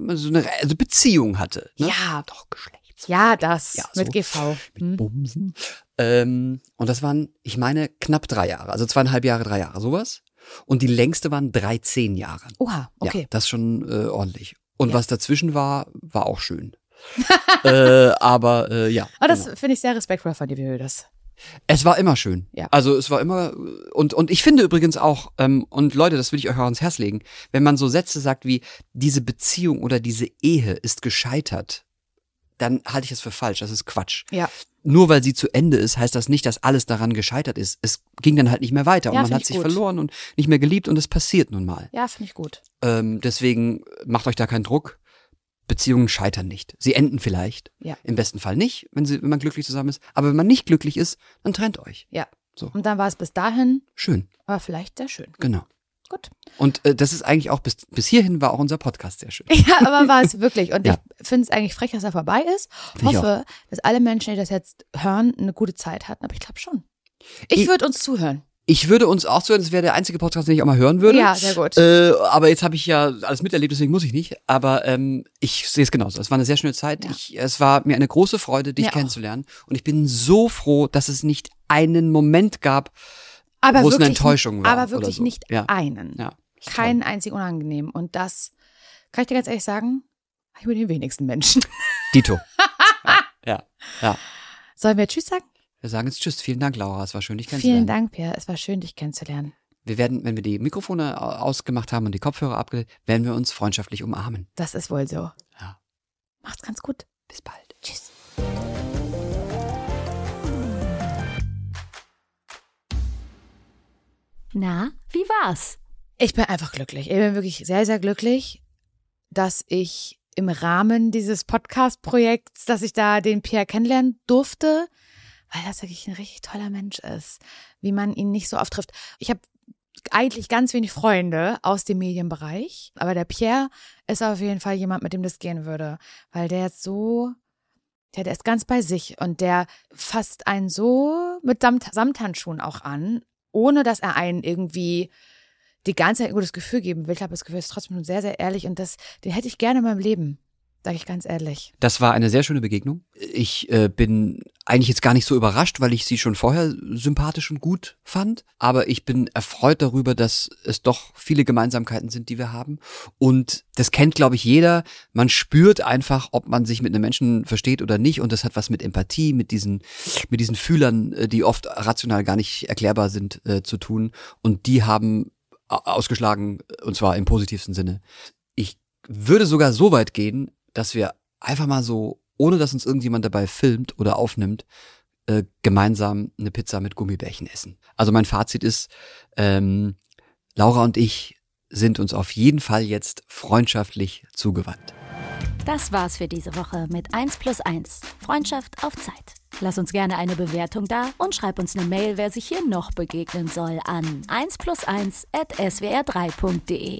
so eine also Beziehung hatte. Ne? Ja. Doch, Geschlechts. Ja, das Ja, mit so. GV. Hm. Bumsen. Ähm, und das waren, ich meine, knapp drei Jahre. Also zweieinhalb Jahre, drei Jahre, sowas. Und die längste waren 13 Jahre. Oha, Ja, okay. das schon äh, ordentlich. Und Ja. was dazwischen war, war auch schön. *laughs* äh, aber äh, ja. Aber das genau. finde ich sehr respektvoll von dir, wie du das. Es war immer schön. Ja. Also es war immer und und ich finde übrigens auch ähm, und Leute, das will ich euch auch ans Herz legen, wenn man so Sätze sagt wie diese Beziehung oder diese Ehe ist gescheitert, dann halte ich das für falsch. Das ist Quatsch. Ja. Nur weil sie zu Ende ist, heißt das nicht, dass alles daran gescheitert ist. Es ging dann halt nicht mehr weiter Ja, und man hat ich sich gut. verloren und nicht mehr geliebt und es passiert nun mal. Ja, finde ich gut. Ähm, deswegen macht euch da keinen Druck. Beziehungen scheitern nicht. Sie enden vielleicht. Ja. Im besten Fall nicht, wenn, sie, wenn man glücklich zusammen ist. Aber wenn man nicht glücklich ist, dann trennt euch. Ja. So. Und dann war es bis dahin, Schön, aber vielleicht sehr schön. genau. Gut. Und äh, das ist eigentlich auch, bis, bis hierhin war auch unser Podcast sehr schön. *laughs* Ja, aber war es wirklich. Und Ja. ich finde es eigentlich frech, dass er vorbei ist. Find ich Hoffe, dass alle Menschen, die das jetzt hören, eine gute Zeit hatten. Aber ich glaube schon. Ich Ich- würde uns zuhören. Ich würde uns auch zuhören, das wäre der einzige Podcast, den ich auch mal hören würde. Ja, sehr gut. Äh, aber jetzt habe ich ja alles miterlebt, deswegen muss ich nicht. Aber ähm, ich sehe es genauso. Es war eine sehr schöne Zeit. Ja. Ich, es war mir eine große Freude, dich auch. kennenzulernen. Und ich bin so froh, dass es nicht einen Moment gab, Aber eine wirklich, Enttäuschung war. aber wirklich so. nicht Ja. einen. Ja. ist toll. Keinen einzigen unangenehm. Und das kann ich dir ganz ehrlich sagen, ich mit den wenigsten Menschen. *laughs* Dito. ja, ja, ja. Sollen wir Tschüss sagen? Wir sagen jetzt Tschüss. Vielen Dank, Laura. Es war schön, dich Vielen kennenzulernen. Dank, Pierre. Es war schön, dich kennenzulernen. Wir werden, wenn wir die Mikrofone au- ausgemacht haben und die Kopfhörer abgelegt, werden wir uns freundschaftlich umarmen. Das ist wohl so. Ja. Macht's ganz gut. Bis bald. Tschüss. Na, wie war's? Ich bin einfach glücklich. Ich bin wirklich sehr, sehr glücklich, dass ich im Rahmen dieses Podcast-Projekts, dass ich da den Pierre kennenlernen durfte, weil das wirklich ein richtig toller Mensch ist, wie man ihn nicht so oft trifft. Ich habe eigentlich ganz wenig Freunde aus dem Medienbereich, aber der Pierre ist auf jeden Fall jemand, mit dem das gehen würde, weil der ist so, ja, der ist ganz bei sich und der fasst einen so mit Samt Samthandschuhen auch an, ohne dass er einen irgendwie die ganze Zeit ein gutes Gefühl geben will. Ich habe das Gefühl, er ist trotzdem sehr, sehr ehrlich und das, den hätte ich gerne in meinem Leben. Sage ich ganz ehrlich. Das war eine sehr schöne Begegnung. Ich äh, bin eigentlich jetzt gar nicht so überrascht, weil ich sie schon vorher sympathisch und gut fand. Aber ich bin erfreut darüber, dass es doch viele Gemeinsamkeiten sind, die wir haben. Und das kennt, glaube ich, jeder. Man spürt einfach, ob man sich mit einem Menschen versteht oder nicht. Und das hat was mit Empathie, mit diesen, mit diesen Fühlern, äh, die oft rational gar nicht erklärbar sind, äh, zu tun. Und die haben ausgeschlagen, und zwar im positivsten Sinne. Ich würde sogar so weit gehen, dass wir einfach mal so, ohne dass uns irgendjemand dabei filmt oder aufnimmt, äh, gemeinsam eine Pizza mit Gummibärchen essen. Also mein Fazit ist, ähm, Laura und ich sind uns auf jeden Fall jetzt freundschaftlich zugewandt. Das war's für diese Woche mit 1 plus 1. Freundschaft auf Zeit. Lass uns gerne eine Bewertung da und schreib uns eine Mail, wer sich hier noch begegnen soll, an 1 plus 1 at swr3.de.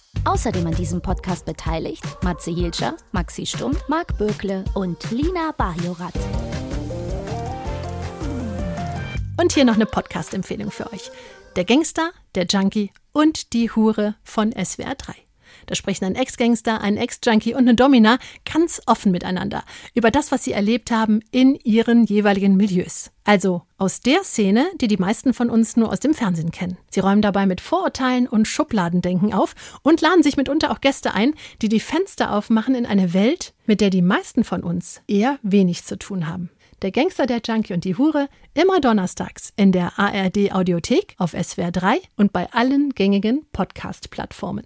Außerdem an diesem Podcast beteiligt Matze Hilscher, Maxi Stumm, Marc Bökle und Lina Bajorat. Und hier noch eine Podcast-Empfehlung für euch. Der Gangster, der Junkie und die Hure von SWR 3. Da sprechen ein Ex-Gangster, ein Ex-Junkie und eine Domina ganz offen miteinander über das, was sie erlebt haben in ihren jeweiligen Milieus. Also aus der Szene, die die meisten von uns nur aus dem Fernsehen kennen. Sie räumen dabei mit Vorurteilen und Schubladendenken auf und laden sich mitunter auch Gäste ein, die die Fenster aufmachen in eine Welt, mit der die meisten von uns eher wenig zu tun haben. Der Gangster, der Junkie und die Hure, immer donnerstags in der ARD Audiothek auf SWR 3 und bei allen gängigen Podcast-Plattformen.